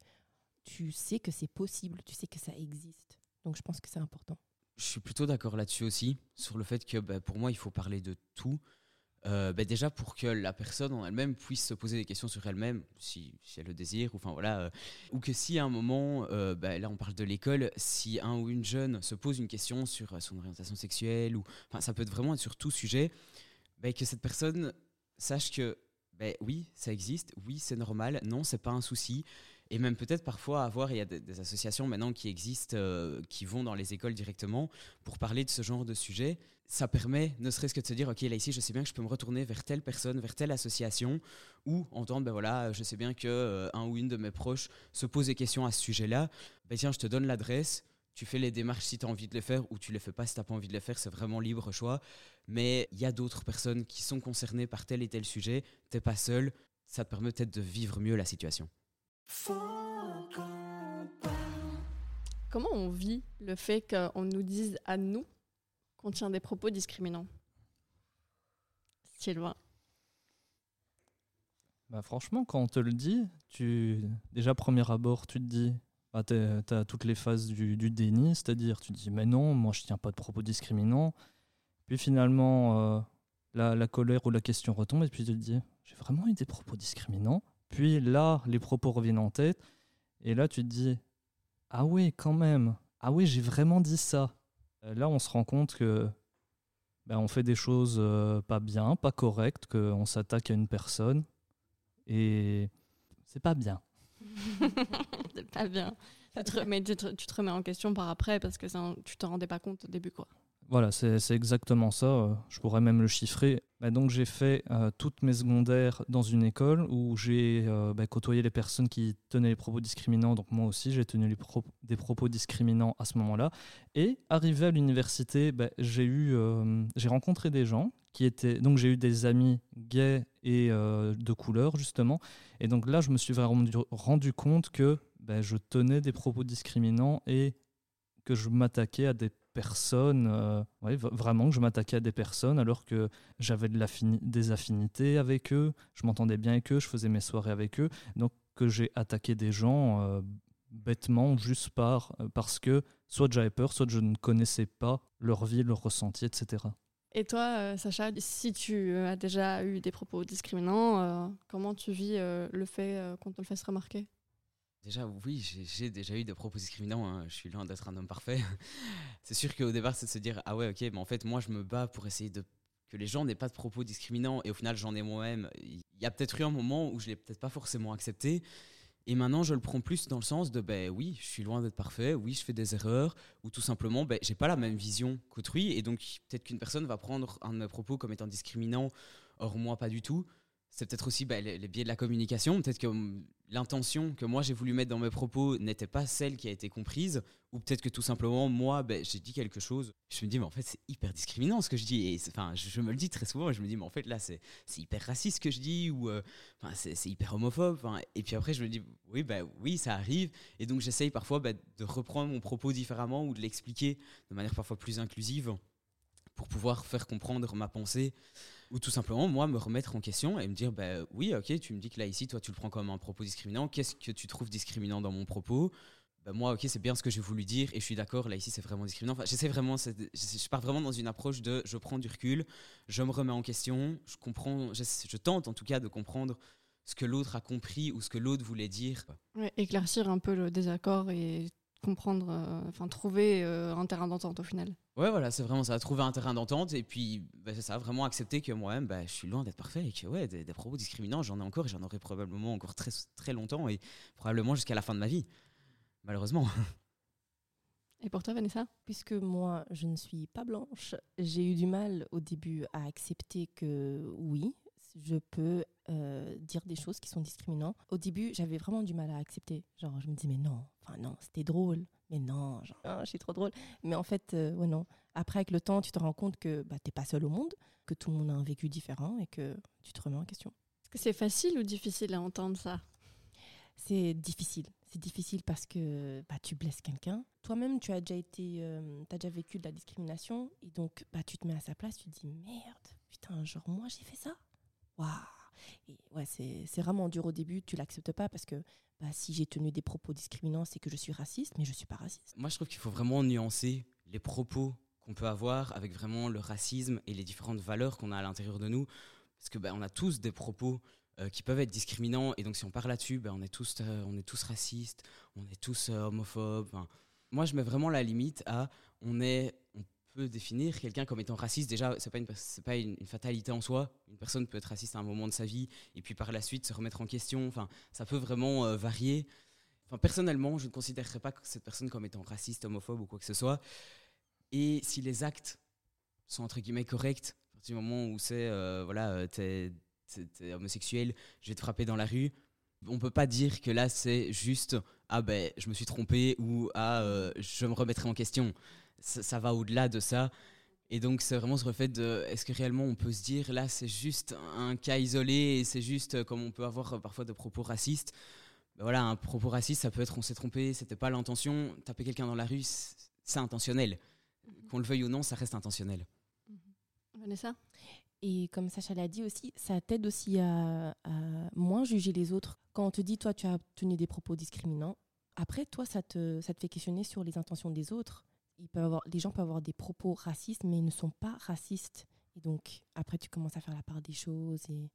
tu sais que c'est possible, tu sais que ça existe. Donc je pense que c'est important. Je suis plutôt d'accord là-dessus aussi, sur le fait que bah, pour moi, il faut parler de tout. Euh, bah, déjà pour que la personne en elle-même puisse se poser des questions sur elle-même, si, elle le désire, ou, enfin, voilà, euh, ou que si à un moment, bah, là on parle de l'école, si un ou une jeune se pose une question sur son orientation sexuelle, ou ça peut vraiment être sur tout sujet, bah, que cette personne sache que ben oui, ça existe, oui, c'est normal, non, c'est pas un souci. Et même peut-être parfois avoir, il y a des, associations maintenant qui existent, euh, qui vont dans les écoles directement pour parler de ce genre de sujet. Ça permet, ne serait-ce que de se dire, ok, là ici, je sais bien que je peux me retourner vers telle personne, vers telle association, ou entendre, ben voilà, je sais bien que euh, un ou une de mes proches se pose des questions à ce sujet-là. Ben tiens, je te donne l'adresse, tu fais les démarches si tu as envie de les faire ou tu les fais pas si tu n'as pas envie de les faire, c'est vraiment libre choix. Mais il y a d'autres personnes qui sont concernées par tel et tel sujet, tu n'es pas seul, ça te permet peut-être de vivre mieux la situation. Comment on vit le fait qu'on nous dise à nous qu'on tient des propos discriminants? Sylvain. Bah franchement, quand on te le dit, tu déjà premier abord, tu te dis bah, tu as toutes les phases du, déni, c'est-à-dire tu dis mais non, moi je tiens pas de propos discriminants. Puis finalement, euh, la, colère ou la question retombe et puis tu te dis j'ai vraiment eu des propos discriminants. Puis là, les propos reviennent en tête et là tu te dis ah oui, quand même, ah oui, j'ai vraiment dit ça. Là, on se rend compte que ben, on fait des choses euh, pas bien, pas correctes, qu'on s'attaque à une personne et c'est pas bien. [laughs] c'est pas bien. mais tu te, remets en question par après parce que ça, tu t'en rendais pas compte au début. quoi. Voilà, c'est exactement ça. Euh, je pourrais même le chiffrer. Bah, donc j'ai fait euh, toutes mes secondaires dans une école où j'ai euh, bah, côtoyé les personnes qui tenaient les propos discriminants. Donc moi aussi, j'ai tenu des propos discriminants à ce moment-là. Et arrivé à l'université, bah, j'ai eu, j'ai rencontré des gens qui étaient. Donc j'ai eu des amis gays et de couleur justement. Et donc là, je me suis vraiment rendu compte que je tenais des propos discriminants et que je m'attaquais à des personnes, euh, vraiment que je m'attaquais à des personnes alors que j'avais de des affinités avec eux, je m'entendais bien avec eux, je faisais mes soirées avec eux. Donc que j'ai attaqué des gens euh, bêtement juste par, euh, parce que soit j'avais peur, soit je ne connaissais pas leur vie, leur ressenti, etc. Et toi, Sacha, si tu as déjà eu des propos discriminants, comment tu vis le fait qu'on te le fasse remarquer? Déjà, oui, j'ai déjà eu des propos discriminants. Hein. Je suis loin d'être un homme parfait. [laughs] c'est sûr qu'au départ, c'est de se dire Ah ouais, ok, mais en fait, moi, je me bats pour essayer de que les gens n'aient pas de propos discriminants. Et au final, j'en ai moi-même. Il y a peut-être eu un moment où je l'ai peut-être pas forcément accepté. Et maintenant, je le prends plus dans le sens de ben oui, je suis loin d'être parfait, oui, je fais des erreurs, ou tout simplement, ben, j'ai pas la même vision qu'autrui, et donc peut-être qu'une personne va prendre un de mes propos comme étant discriminant, or moi pas du tout c'est peut-être aussi bah, les, biais de la communication. Peut-être que hum, l'intention que moi j'ai voulu mettre dans mes propos n'était pas celle qui a été comprise, ou peut-être que tout simplement moi bah, j'ai dit quelque chose. Je me dis mais en fait c'est hyper discriminant ce que je dis. Enfin je, me le dis très souvent et je me dis mais en fait là c'est hyper raciste ce que je dis ou euh, c'est hyper homophobe. Et puis après je me dis oui bah oui ça arrive et donc j'essaye parfois bah, de reprendre mon propos différemment ou de l'expliquer de manière parfois plus inclusive pour pouvoir faire comprendre ma pensée ou tout simplement, moi, me remettre en question et me dire, bah, oui, ok, tu me dis que là, ici, toi, tu le prends comme un propos discriminant. Qu'est-ce que tu trouves discriminant dans mon propos? Bah, Moi, ok, c'est bien ce que j'ai voulu dire et je suis d'accord, là, ici, c'est vraiment discriminant. Enfin, j'essaie vraiment, je pars vraiment dans une approche de je prends du recul, je me remets en question, je comprends, je, tente en tout cas de comprendre ce que l'autre a compris ou ce que l'autre voulait dire. éclaircir un peu le désaccord et comprendre, euh, enfin trouver euh, un terrain d'entente au final. Ouais, voilà, c'est vraiment ça, trouver un terrain d'entente et puis bah, c'est ça, vraiment accepter que moi-même, bah, je suis loin d'être parfait et que ouais, des, propos discriminants, j'en ai encore et j'en aurai probablement encore très, très longtemps et probablement jusqu'à la fin de ma vie, malheureusement. [laughs] Et pour toi, Vanessa? Puisque moi, je ne suis pas blanche, j'ai eu du mal au début à accepter que oui, je peux euh, dire des choses qui sont discriminantes. Au début, j'avais vraiment du mal à accepter. Genre, je me dis, mais non, enfin non, c'était drôle, mais non, genre, ah, je suis trop drôle. Mais en fait, euh, ouais, non. Après, avec le temps, tu te rends compte que bah, tu n'es pas seul au monde, que tout le monde a un vécu différent et que tu te remets en question. Est-ce que c'est facile ou difficile à entendre ça? C'est difficile. C'est difficile parce que bah, tu blesses quelqu'un. Toi-même, tu as déjà été, euh, as déjà vécu de la discrimination et donc bah, tu te mets à sa place, tu te dis merde, putain, genre moi j'ai fait ça? Waouh ouais, c'est vraiment dur au début, tu l'acceptes pas parce que bah, si j'ai tenu des propos discriminants, c'est que je suis raciste, mais je suis pas raciste. Moi, je trouve qu'il faut vraiment nuancer les propos qu'on peut avoir avec vraiment le racisme et les différentes valeurs qu'on a à l'intérieur de nous. Parce que bah, on a tous des propos euh, qui peuvent être discriminants, et donc si on parle là-dessus, bah, on, est tous, euh, on est tous racistes, on est tous euh, homophobes. moi, je mets vraiment la limite à on est, peut définir quelqu'un comme étant raciste. Déjà, c'est pas une pas une, fatalité en soi. Une personne peut être raciste à un moment de sa vie et puis par la suite se remettre en question. Enfin, ça peut vraiment euh, varier. Enfin, personnellement, je ne considérerais pas cette personne comme étant raciste, homophobe ou quoi que ce soit. Et si les actes sont entre guillemets corrects, à partir du moment où c'est euh, voilà, euh, t'es es, homosexuel, je vais te frapper dans la rue. On peut pas dire que là c'est juste ah ben je me suis trompé ou ah je me remettrai en question ça, va au-delà de ça. Et donc, c'est vraiment ce fait de est-ce que réellement on peut se dire là, c'est juste un cas isolé et c'est juste euh, comme on peut avoir euh, parfois de propos racistes. Ben voilà, un propos raciste, ça peut être on s'est trompé, c'était pas l'intention. Taper quelqu'un dans la rue, c'est intentionnel. Mhm. Qu'on le veuille ou non, ça reste intentionnel. Mhm. Vanessa? Et comme Sacha l'a dit aussi, ça t'aide aussi à, à, moins juger les autres. Quand on te dit, toi, tu as tenu des propos discriminants, après, toi, ça te, ça te fait questionner sur les intentions des autres ils peuvent avoir, les gens peuvent avoir des propos racistes, mais ils ne sont pas racistes. Et donc, après, tu commences à faire la part des choses et,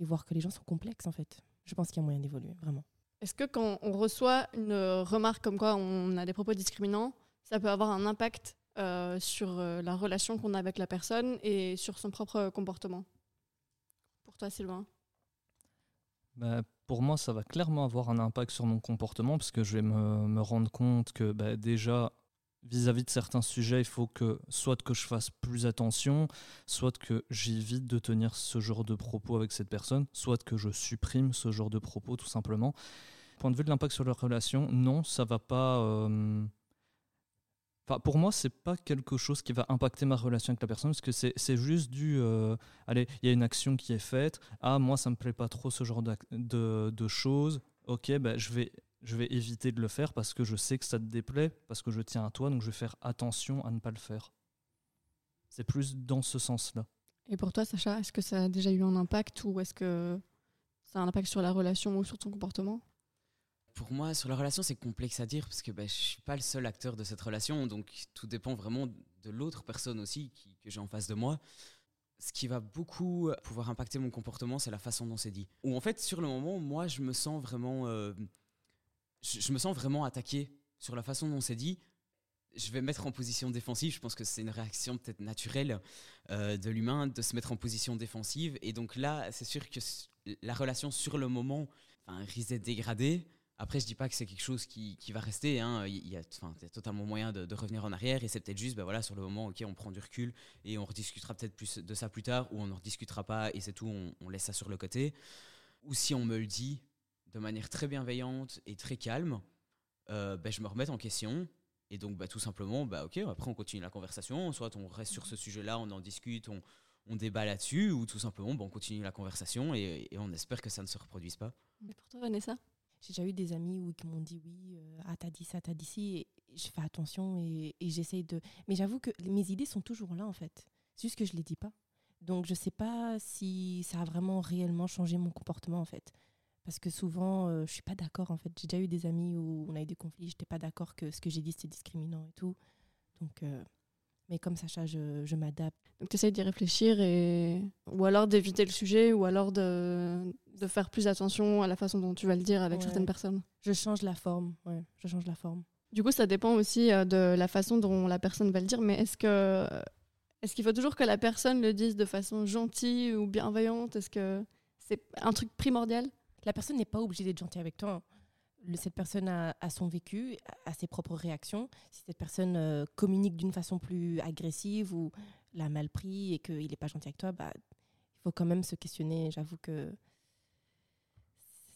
et voir que les gens sont complexes, en fait. Je pense qu'il y a moyen d'évoluer, vraiment. Est-ce que quand on reçoit une remarque comme quoi on a des propos discriminants, ça peut avoir un impact euh, sur euh, la relation qu'on a avec la personne et sur son propre comportement? Pour toi, Sylvain? Bah, Pour moi, ça va clairement avoir un impact sur mon comportement parce que je vais me, me rendre compte que bah, déjà, vis-à-vis de certains sujets, il faut que soit que je fasse plus attention, soit que j'évite de tenir ce genre de propos avec cette personne, soit que je supprime ce genre de propos tout simplement. Point de vue de l'impact sur leur relation, non, ça va pas. Euh, enfin, pour moi, c'est pas quelque chose qui va impacter ma relation avec la personne, parce que c'est juste du. Euh, allez, il y a une action qui est faite. Ah, moi, ça me plaît pas trop ce genre de, de choses. Ok, ben, je vais je vais éviter de le faire parce que je sais que ça te déplaît, parce que je tiens à toi, donc je vais faire attention à ne pas le faire. C'est plus dans ce sens-là. Et pour toi, Sacha, est-ce que ça a déjà eu un impact ou est-ce que ça a un impact sur la relation ou sur ton comportement? Pour moi, sur la relation, c'est complexe à dire parce que ben, je suis pas le seul acteur de cette relation, donc tout dépend vraiment de l'autre personne aussi qui, que j'ai en face de moi. Ce qui va beaucoup pouvoir impacter mon comportement, c'est la façon dont c'est dit. Ou en fait, sur le moment, moi, je me sens vraiment, euh, je, me sens vraiment attaqué sur la façon dont c'est dit je vais mettre en position défensive. Je pense que c'est une réaction peut-être naturelle euh, de l'humain de se mettre en position défensive. Et donc là, c'est sûr que la relation sur le moment risque d'être dégradée. Après, je dis pas que c'est quelque chose qui, qui va rester. Hein. Il, y a, totalement moyen de, revenir en arrière. Et c'est peut-être juste, ben voilà, sur le moment, ok, on prend du recul et on rediscutera peut-être plus de ça plus tard, ou on ne rediscutera pas et c'est tout, on, on, laisse ça sur le côté. Ou si on me le dit de manière très bienveillante et très calme, euh, ben, je me remets en question et donc, bah, tout simplement, bah, ok, après on continue la conversation, soit on reste sur ce sujet-là, on en discute, on, on débat là-dessus, ou tout simplement, bah, on continue la conversation et, et, on espère que ça ne se reproduise pas. Mais pour toi, Vanessa? J'ai déjà eu des amis où, qui m'ont dit oui, euh, ah, t'as dit ça, t'as dit ci, et je fais attention et, et j'essaye de. Mais j'avoue que mes idées sont toujours là, en fait. C'est juste que je ne les dis pas. Donc, je ne sais pas si ça a vraiment réellement changé mon comportement, en fait. Parce que souvent, euh, je suis pas d'accord en fait. J'ai déjà eu des amis où on a eu des conflits, j'étais pas d'accord que ce que j'ai dit c'était discriminant et tout. Donc, euh, mais comme ça, je, je m'adapte. Donc tu essayes d'y réfléchir et ou alors d'éviter le sujet ou alors de, de, faire plus attention à la façon dont tu vas le dire avec Ouais. certaines personnes. Je change la forme, ouais, je change la forme. Du coup, ça dépend aussi euh, de la façon dont la personne va le dire. Mais est-ce que est-ce qu'il faut toujours que la personne le dise de façon gentille ou bienveillante? Est-ce que c'est un truc primordial? La personne n'est pas obligée d'être gentille avec toi. Le- cette personne a, son vécu, a, ses propres réactions. Si cette personne euh, communique d'une façon plus agressive ou l'a mal pris et qu'il n'est pas gentil avec toi, bah, il faut quand même se questionner. J'avoue que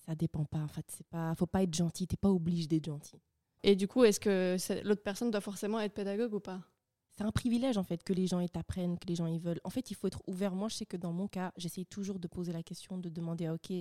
ça dépend pas. En fait, c'est pas, faut pas être gentil. T'es pas obligé d'être gentil. Et du coup, est-ce que l'autre personne doit forcément être pédagogue ou pas? C'est un privilège en fait que les gens ils t'apprennent, que les gens ils veulent. En fait, il faut être ouvert. Moi, je sais que dans mon cas, j'essaye toujours de poser la question, de demander ah, ok,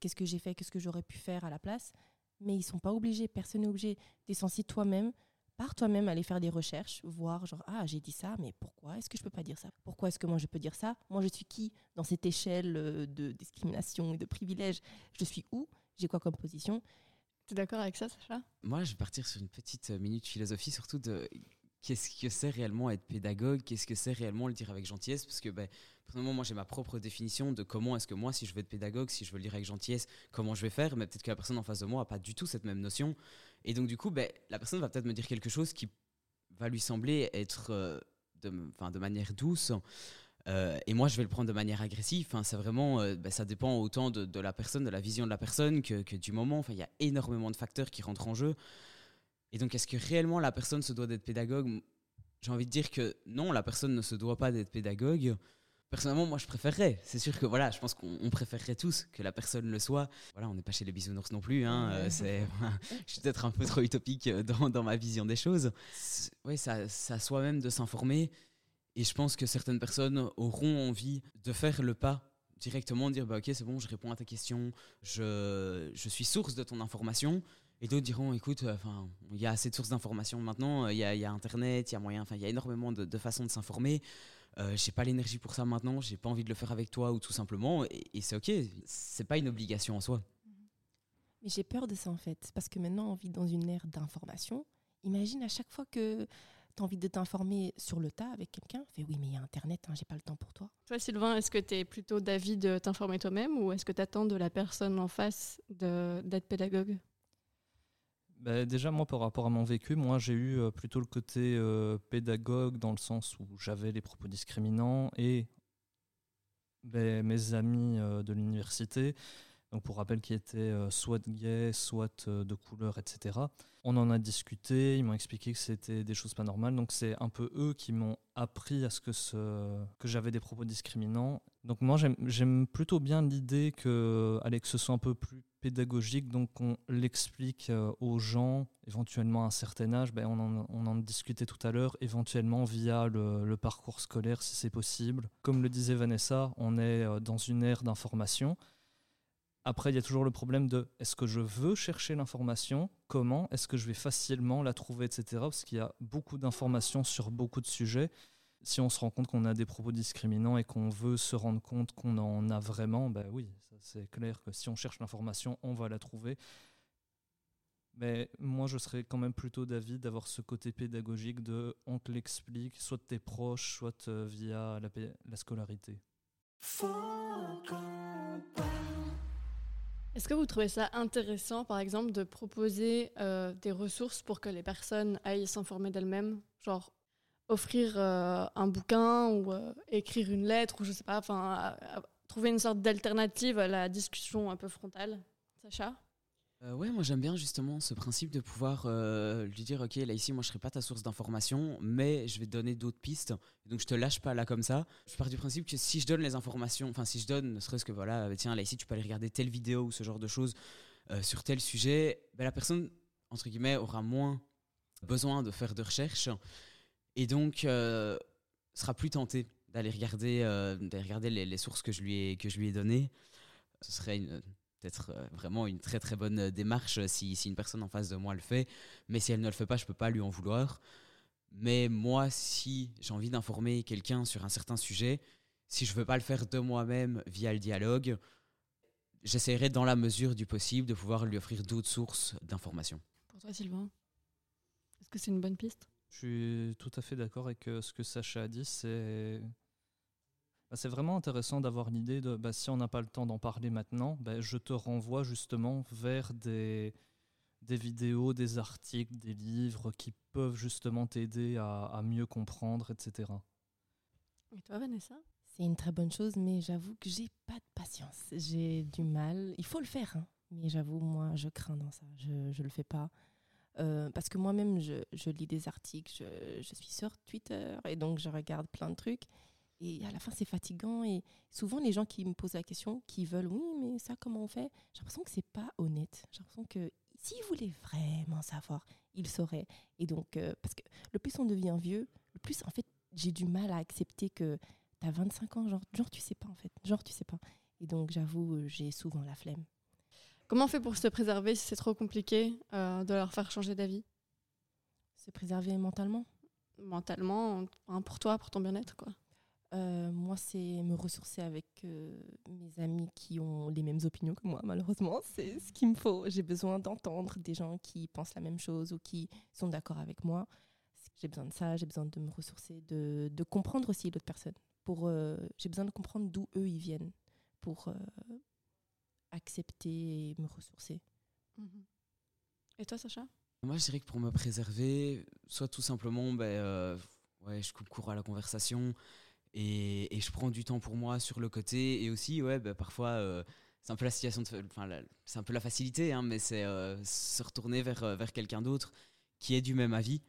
qu'est-ce que j'ai fait, qu'est-ce que j'aurais pu faire à la place. Mais ils sont pas obligés. Personne n'est obligé. T'es censé toi-même, par toi-même, aller faire des recherches, voir genre ah j'ai dit ça, mais pourquoi est-ce que je peux pas dire ça? Pourquoi est-ce que moi je peux dire ça? Moi, je suis qui dans cette échelle euh, de discrimination et de privilège? Je suis où? J'ai quoi comme position Tu es d'accord avec ça, Sacha? Moi, je vais partir sur une petite euh, minute philosophie, surtout de qu'est-ce que c'est réellement être pédagogue, qu'est-ce que c'est réellement le dire avec gentillesse, parce que ben, personnellement, moi j'ai ma propre définition de comment est-ce que moi, si je veux être pédagogue, si je veux le dire avec gentillesse, comment je vais faire, mais peut-être que la personne en face de moi n'a pas du tout cette même notion. Et donc du coup, ben, la personne va peut-être me dire quelque chose qui va lui sembler être euh, de, manière douce. Euh, et moi, je vais le prendre de manière agressive. C'est vraiment, euh, ben, ça dépend autant de, la personne, de la vision de la personne que, que du moment. Il y a énormément de facteurs qui rentrent en jeu. Et donc, est-ce que réellement la personne se doit d'être pédagogue? J'ai envie de dire que non, la personne ne se doit pas d'être pédagogue. Personnellement, moi, je préférerais. C'est sûr que voilà, je pense qu'on on préférerait tous que la personne le soit. Voilà, on n'est pas chez les bisounours non plus. Hein, euh, c'est, je suis peut-être un peu trop utopique euh, dans, dans ma vision des choses. Oui, ça, ça soi-même de s'informer. Et je pense que certaines personnes auront envie de faire le pas directement, dire bah, ok, c'est bon, je réponds à ta question, je, je suis source de ton information. Et d'autres diront, écoute, euh, enfin, il y a assez de sources d'informations maintenant, euh, il y, a, il y a Internet, il y a moyen, enfin, il y a énormément de, de façons de s'informer. Euh, j'ai pas l'énergie pour ça maintenant, j'ai pas envie de le faire avec toi ou tout simplement, et, et c'est ok, c'est pas une obligation en soi. Mais j'ai peur de ça en fait, parce que maintenant on vit dans une ère d'information. Imagine à chaque fois que tu as envie de t'informer sur le tas avec quelqu'un, fais oui mais il y a Internet, hein, j'ai pas le temps pour toi. Toi, Sylvain, est-ce que tu es plutôt d'avis de t'informer toi-même ou est-ce que tu attends de la personne en face de- d'être pédagogue? Bah, déjà, moi, par rapport à mon vécu, moi, j'ai eu euh, plutôt le côté euh, pédagogue dans le sens où j'avais les propos discriminants et ben, mes amis euh, de l'université, donc pour rappel, qui étaient euh, soit gays, soit euh, de couleur, etc. On en a discuté, ils m'ont expliqué que c'était des choses pas normales, donc c'est un peu eux qui m'ont appris à ce que, que j'avais des propos discriminants. Donc moi, j'aime- plutôt bien l'idée que, allez, ce soit un peu plus pédagogique, donc on l'explique euh, aux gens, éventuellement à un certain âge, ben, on, en, discutait tout à l'heure, éventuellement via le, le parcours scolaire si c'est possible. Comme le disait Vanessa, on est dans une ère d'information. Après, il y a toujours le problème de est-ce que je veux chercher l'information? Comment? Est-ce que je vais facilement la trouver, etc. Parce qu'il y a beaucoup d'informations sur beaucoup de sujets. Si on se rend compte qu'on a des propos discriminants et qu'on veut se rendre compte qu'on en a vraiment, ben oui, c'est clair que si on cherche l'information, on va la trouver. Mais moi, je serais quand même plutôt d'avis d'avoir ce côté pédagogique de on te l'explique, soit tes proches, soit euh, via la, la scolarité. Est-ce que vous trouvez ça intéressant, par exemple, de proposer euh, des ressources pour que les personnes aillent s'informer d'elles-mêmes? Genre offrir euh, un bouquin ou euh, écrire une lettre ou je sais pas, enfin, trouver une sorte d'alternative à la discussion un peu frontale? Sacha? Euh, ouais, moi j'aime bien justement ce principe de pouvoir euh, lui dire ok là ici moi je serai pas ta source d'information mais je vais te donner d'autres pistes donc je te lâche pas là comme ça. Je pars du principe que si je donne les informations, enfin si je donne ne serait-ce que voilà bah, tiens là ici tu peux aller regarder telle vidéo ou ce genre de choses euh, sur tel sujet, bah, la personne entre guillemets aura moins besoin de faire de recherches et donc sera plus tentée d'aller regarder, regarder les, les, sources que je lui ai que je lui ai données. Ce serait une peut-être euh, vraiment une très très bonne euh, démarche euh, si, si, une personne en face de moi le fait. Mais si elle ne le fait pas, je ne peux pas lui en vouloir. Mais moi, si j'ai envie d'informer quelqu'un sur un certain sujet, si je ne veux pas le faire de moi-même via le dialogue, j'essaierai dans la mesure du possible de pouvoir lui offrir d'autres sources d'informations. Pour toi, Sylvain, est-ce que c'est une bonne piste? Je suis tout à fait d'accord avec ce que Sacha a dit. C'est bah, c'est vraiment intéressant d'avoir l'idée de bah, si on n'a pas le temps d'en parler maintenant, bah, je te renvoie justement vers des, des vidéos, des articles, des livres qui peuvent justement t'aider à, mieux comprendre, etc. Et toi, Vanessa? C'est une très bonne chose, mais j'avoue que j'ai pas de patience. J'ai du mal. Il faut le faire, hein. mais j'avoue, moi, je crains dans ça. Je ne le fais pas. Euh, parce que moi-même, je, je, lis des articles, je, je, suis sur Twitter et donc je regarde plein de trucs. Et à la fin, c'est fatigant. Et souvent, les gens qui me posent la question, qui veulent, oui, mais ça, comment on fait J'ai l'impression que c'est pas honnête. J'ai l'impression que s'ils voulaient vraiment savoir, ils sauraient. Et donc, euh, parce que le plus on devient vieux, le plus, en fait, j'ai du mal à accepter que tu as 25 ans, genre, genre, tu sais pas, en fait. Genre, tu sais pas. Et donc, j'avoue, euh, j'ai souvent la flemme. Comment on fait pour se préserver si c'est trop compliqué euh, de leur faire changer d'avis? Se préserver mentalement Mentalement, pour toi, pour ton bien-être, quoi. Euh, moi, c'est me ressourcer avec euh, mes amis qui ont les mêmes opinions que moi, malheureusement. C'est ce qu'il me faut. J'ai besoin d'entendre des gens qui pensent la même chose ou qui sont d'accord avec moi. J'ai besoin de ça, j'ai besoin de me ressourcer, de, de comprendre aussi l'autre personne. Pour, euh, j'ai besoin de comprendre d'où eux ils viennent pour accepter et me ressourcer. Mhm. Et toi, Sacha? Moi, je dirais que pour me préserver, soit tout simplement, ben, ouais, je coupe court à la conversation et, je prends du temps pour moi sur le côté. Et aussi, ouais, bah, parfois, euh, c'est un peu la facilité, hein, mais c'est euh, se retourner vers, euh, vers quelqu'un d'autre qui est du même avis.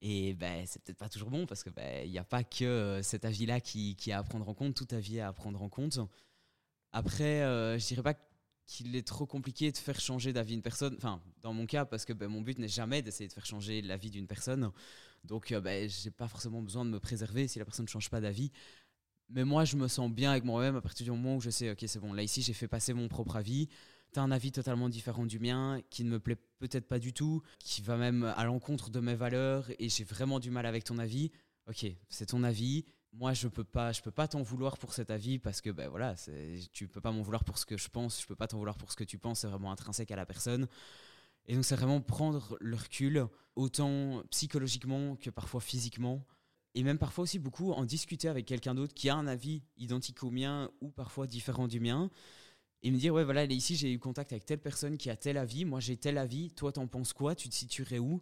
Et ben, c'est peut-être pas toujours bon parce qu'il ben, n'y a pas que cet avis-là qui, qui, est à prendre en compte, tout avis est à prendre en compte. Après, je dirais pas qu'il est trop compliqué de faire changer d'avis une personne. Enfin, dans mon cas, parce que ben, mon but n'est jamais d'essayer de faire changer l'avis d'une personne. Donc, euh, ben, j'ai pas forcément besoin de me préserver si la personne ne change pas d'avis. Mais moi, je me sens bien avec moi-même à partir du moment où je sais, ok, c'est bon, là ici, j'ai fait passer mon propre avis. Tu as un avis totalement différent du mien, qui ne me plaît peut-être pas du tout, qui va même à l'encontre de mes valeurs, et j'ai vraiment du mal avec ton avis. Ok, c'est ton avis moi je peux pas je peux pas t'en vouloir pour cet avis parce que ben voilà tu peux pas m'en vouloir pour ce que je pense je peux pas t'en vouloir pour ce que tu penses c'est vraiment intrinsèque à la personne et donc c'est vraiment prendre le recul autant psychologiquement que parfois physiquement. Et même parfois aussi beaucoup en discuter avec quelqu'un d'autre qui a un avis identique au mien ou parfois différent du mien. Et me dire ouais voilà ici j'ai eu contact avec telle personne qui a tel avis. Moi j'ai tel avis. Toi t'en penses quoi? Tu te situerais où?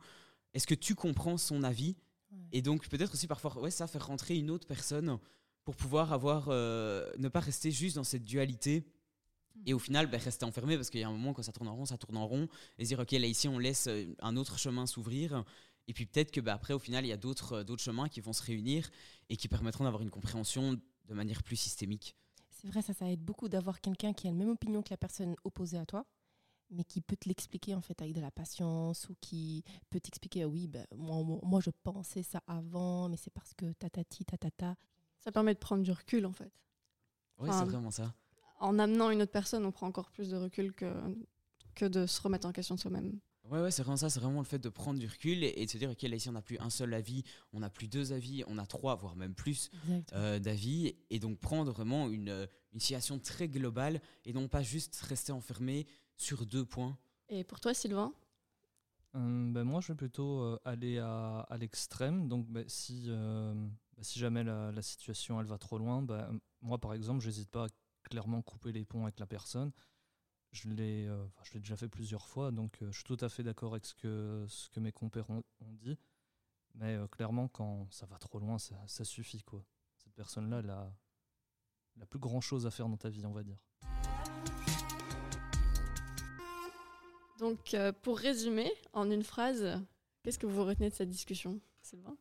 Est-ce que tu comprends son avis? Et donc peut-être aussi parfois, ouais, ça faire rentrer une autre personne pour pouvoir avoir, euh, ne pas rester juste dans cette dualité. Et au final, ben, rester enfermé parce qu'il y a un moment quand ça tourne en rond, ça tourne en rond. Et dire, ok, là ici, on laisse euh, un autre chemin s'ouvrir. Et puis peut-être que ben, après, au final, il y a d'autres euh, d'autres chemins qui vont se réunir et qui permettront d'avoir une compréhension de manière plus systémique. C'est vrai, ça, ça aide beaucoup d'avoir quelqu'un qui a la même opinion que la personne opposée à toi mais qui peut te l'expliquer en fait avec de la patience ou qui peut t'expliquer ah oui ben, moi, moi je pensais ça avant mais c'est parce que tatati tatata ça permet de prendre du recul en fait oui c'est vraiment ça en amenant une autre personne on prend encore plus de recul que que de se remettre en question soi-même. Ouais, ouais, c'est vraiment ça, c'est vraiment le fait de prendre du recul et, de se dire, ok, là ici on n'a plus un seul avis, on n'a plus deux avis, on a trois, voire même plus euh, d'avis, et donc prendre vraiment une, euh, une situation très globale et non pas juste rester enfermé sur deux points. Et pour toi, Sylvain? Ben Moi, je vais plutôt aller à, à l'extrême, donc ben, si, bah, si jamais la, la, situation elle va trop loin, ben, moi par exemple, j'hésite pas à clairement couper les ponts avec la personne je l'ai euh, l'ai déjà fait plusieurs fois, donc euh, je suis tout à fait d'accord avec ce que, ce que mes compères ont, dit. Mais euh, clairement, quand ça va trop loin, ça, ça suffit. Quoi. Cette personne-là, elle a, elle a plus grand-chose à faire dans ta vie, on va dire. Donc, pour résumer, en une phrase, qu'est-ce que vous retenez de cette discussion, Sylvain?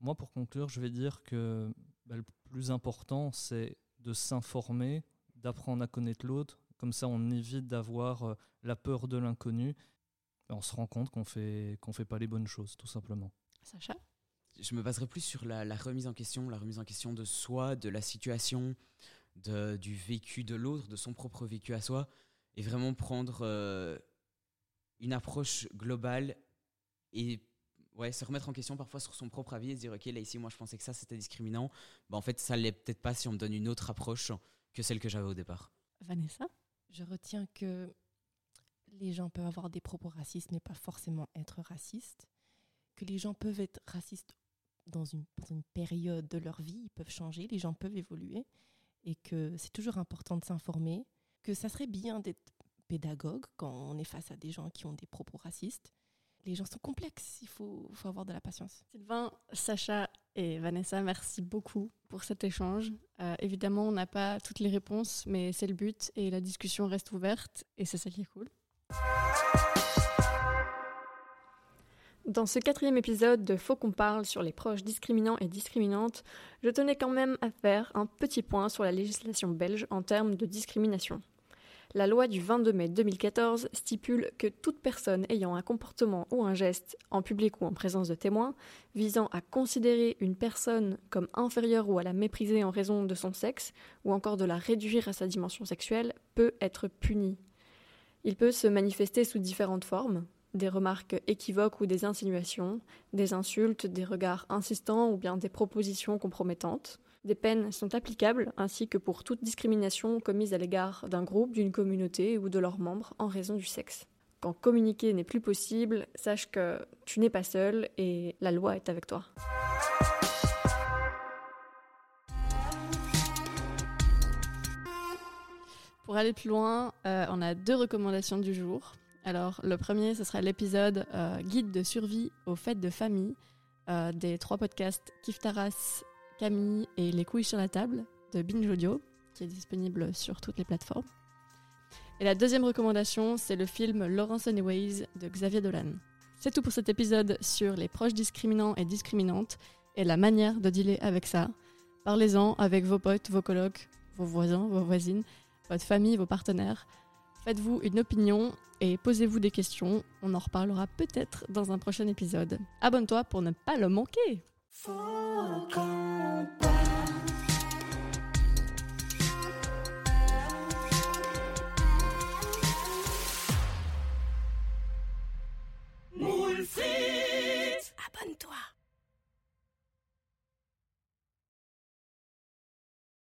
Moi, pour conclure, je vais dire que bah, le plus important, c'est de s'informer d'apprendre à connaître l'autre. Comme ça, on évite d'avoir euh, la peur de l'inconnu. On se rend compte qu'on fait qu'on fait pas les bonnes choses, tout simplement. Sacha? Je me baserai plus sur la, remise en question, la remise en question de soi, de la situation, de, du vécu de l'autre, de son propre vécu à soi, et vraiment prendre euh, une approche globale et ouais, se remettre en question parfois sur son propre avis et se dire ok là ici moi je pensais que ça c'était discriminant, bah, en fait ça l'est peut-être pas si on me donne une autre approche que celle que j'avais au départ. Vanessa? Je retiens que les gens peuvent avoir des propos racistes, mais pas forcément être racistes. Que les gens peuvent être racistes dans une, une période de leur vie, ils peuvent changer, les gens peuvent évoluer. Et que c'est toujours important de s'informer. Que ça serait bien d'être pédagogue quand on est face à des gens qui ont des propos racistes les gens sont complexes, il faut, avoir de la patience. Sylvain, Sacha et Vanessa, merci beaucoup pour cet échange. Euh, évidemment, on n'a pas toutes les réponses, mais c'est le but et la discussion reste ouverte et c'est ça qui est cool. Dans ce quatrième épisode de Faut qu'on parle sur les proches discriminants et discriminantes, je tenais quand même à faire un petit point sur la législation belge en termes de discrimination. La loi du 22 mai 2014 stipule que toute personne ayant un comportement ou un geste, en public ou en présence de témoins, visant à considérer une personne comme inférieure ou à la mépriser en raison de son sexe, ou encore de la réduire à sa dimension sexuelle, peut être punie. Il peut se manifester sous différentes formes, des remarques équivoques ou des insinuations, des insultes, des regards insistants ou bien des propositions compromettantes. Des peines sont applicables, ainsi que pour toute discrimination commise à l'égard d'un groupe, d'une communauté ou de leurs membres en raison du sexe. Quand communiquer n'est plus possible, sache que tu n'es pas seul et la loi est avec toi. Pour aller plus loin, euh, on a deux recommandations du jour. Alors, le premier, ce sera l'épisode euh, Guide de survie aux fêtes de famille euh, des trois podcasts Kif Taras, Camille et Les couilles sur la table de Binge Audio, qui est disponible sur toutes les plateformes. Et la deuxième recommandation, c'est le film Lawrence Anyways de Xavier Dolan. C'est tout pour cet épisode sur les proches discriminants et discriminantes et la manière de dealer avec ça. Parlez-en avec vos potes, vos colocs, vos voisins, vos voisines, votre famille, vos partenaires. Faites-vous une opinion et posez-vous des questions. On en reparlera peut-être dans un prochain épisode. Abonne-toi pour ne pas le manquer. Mulfin!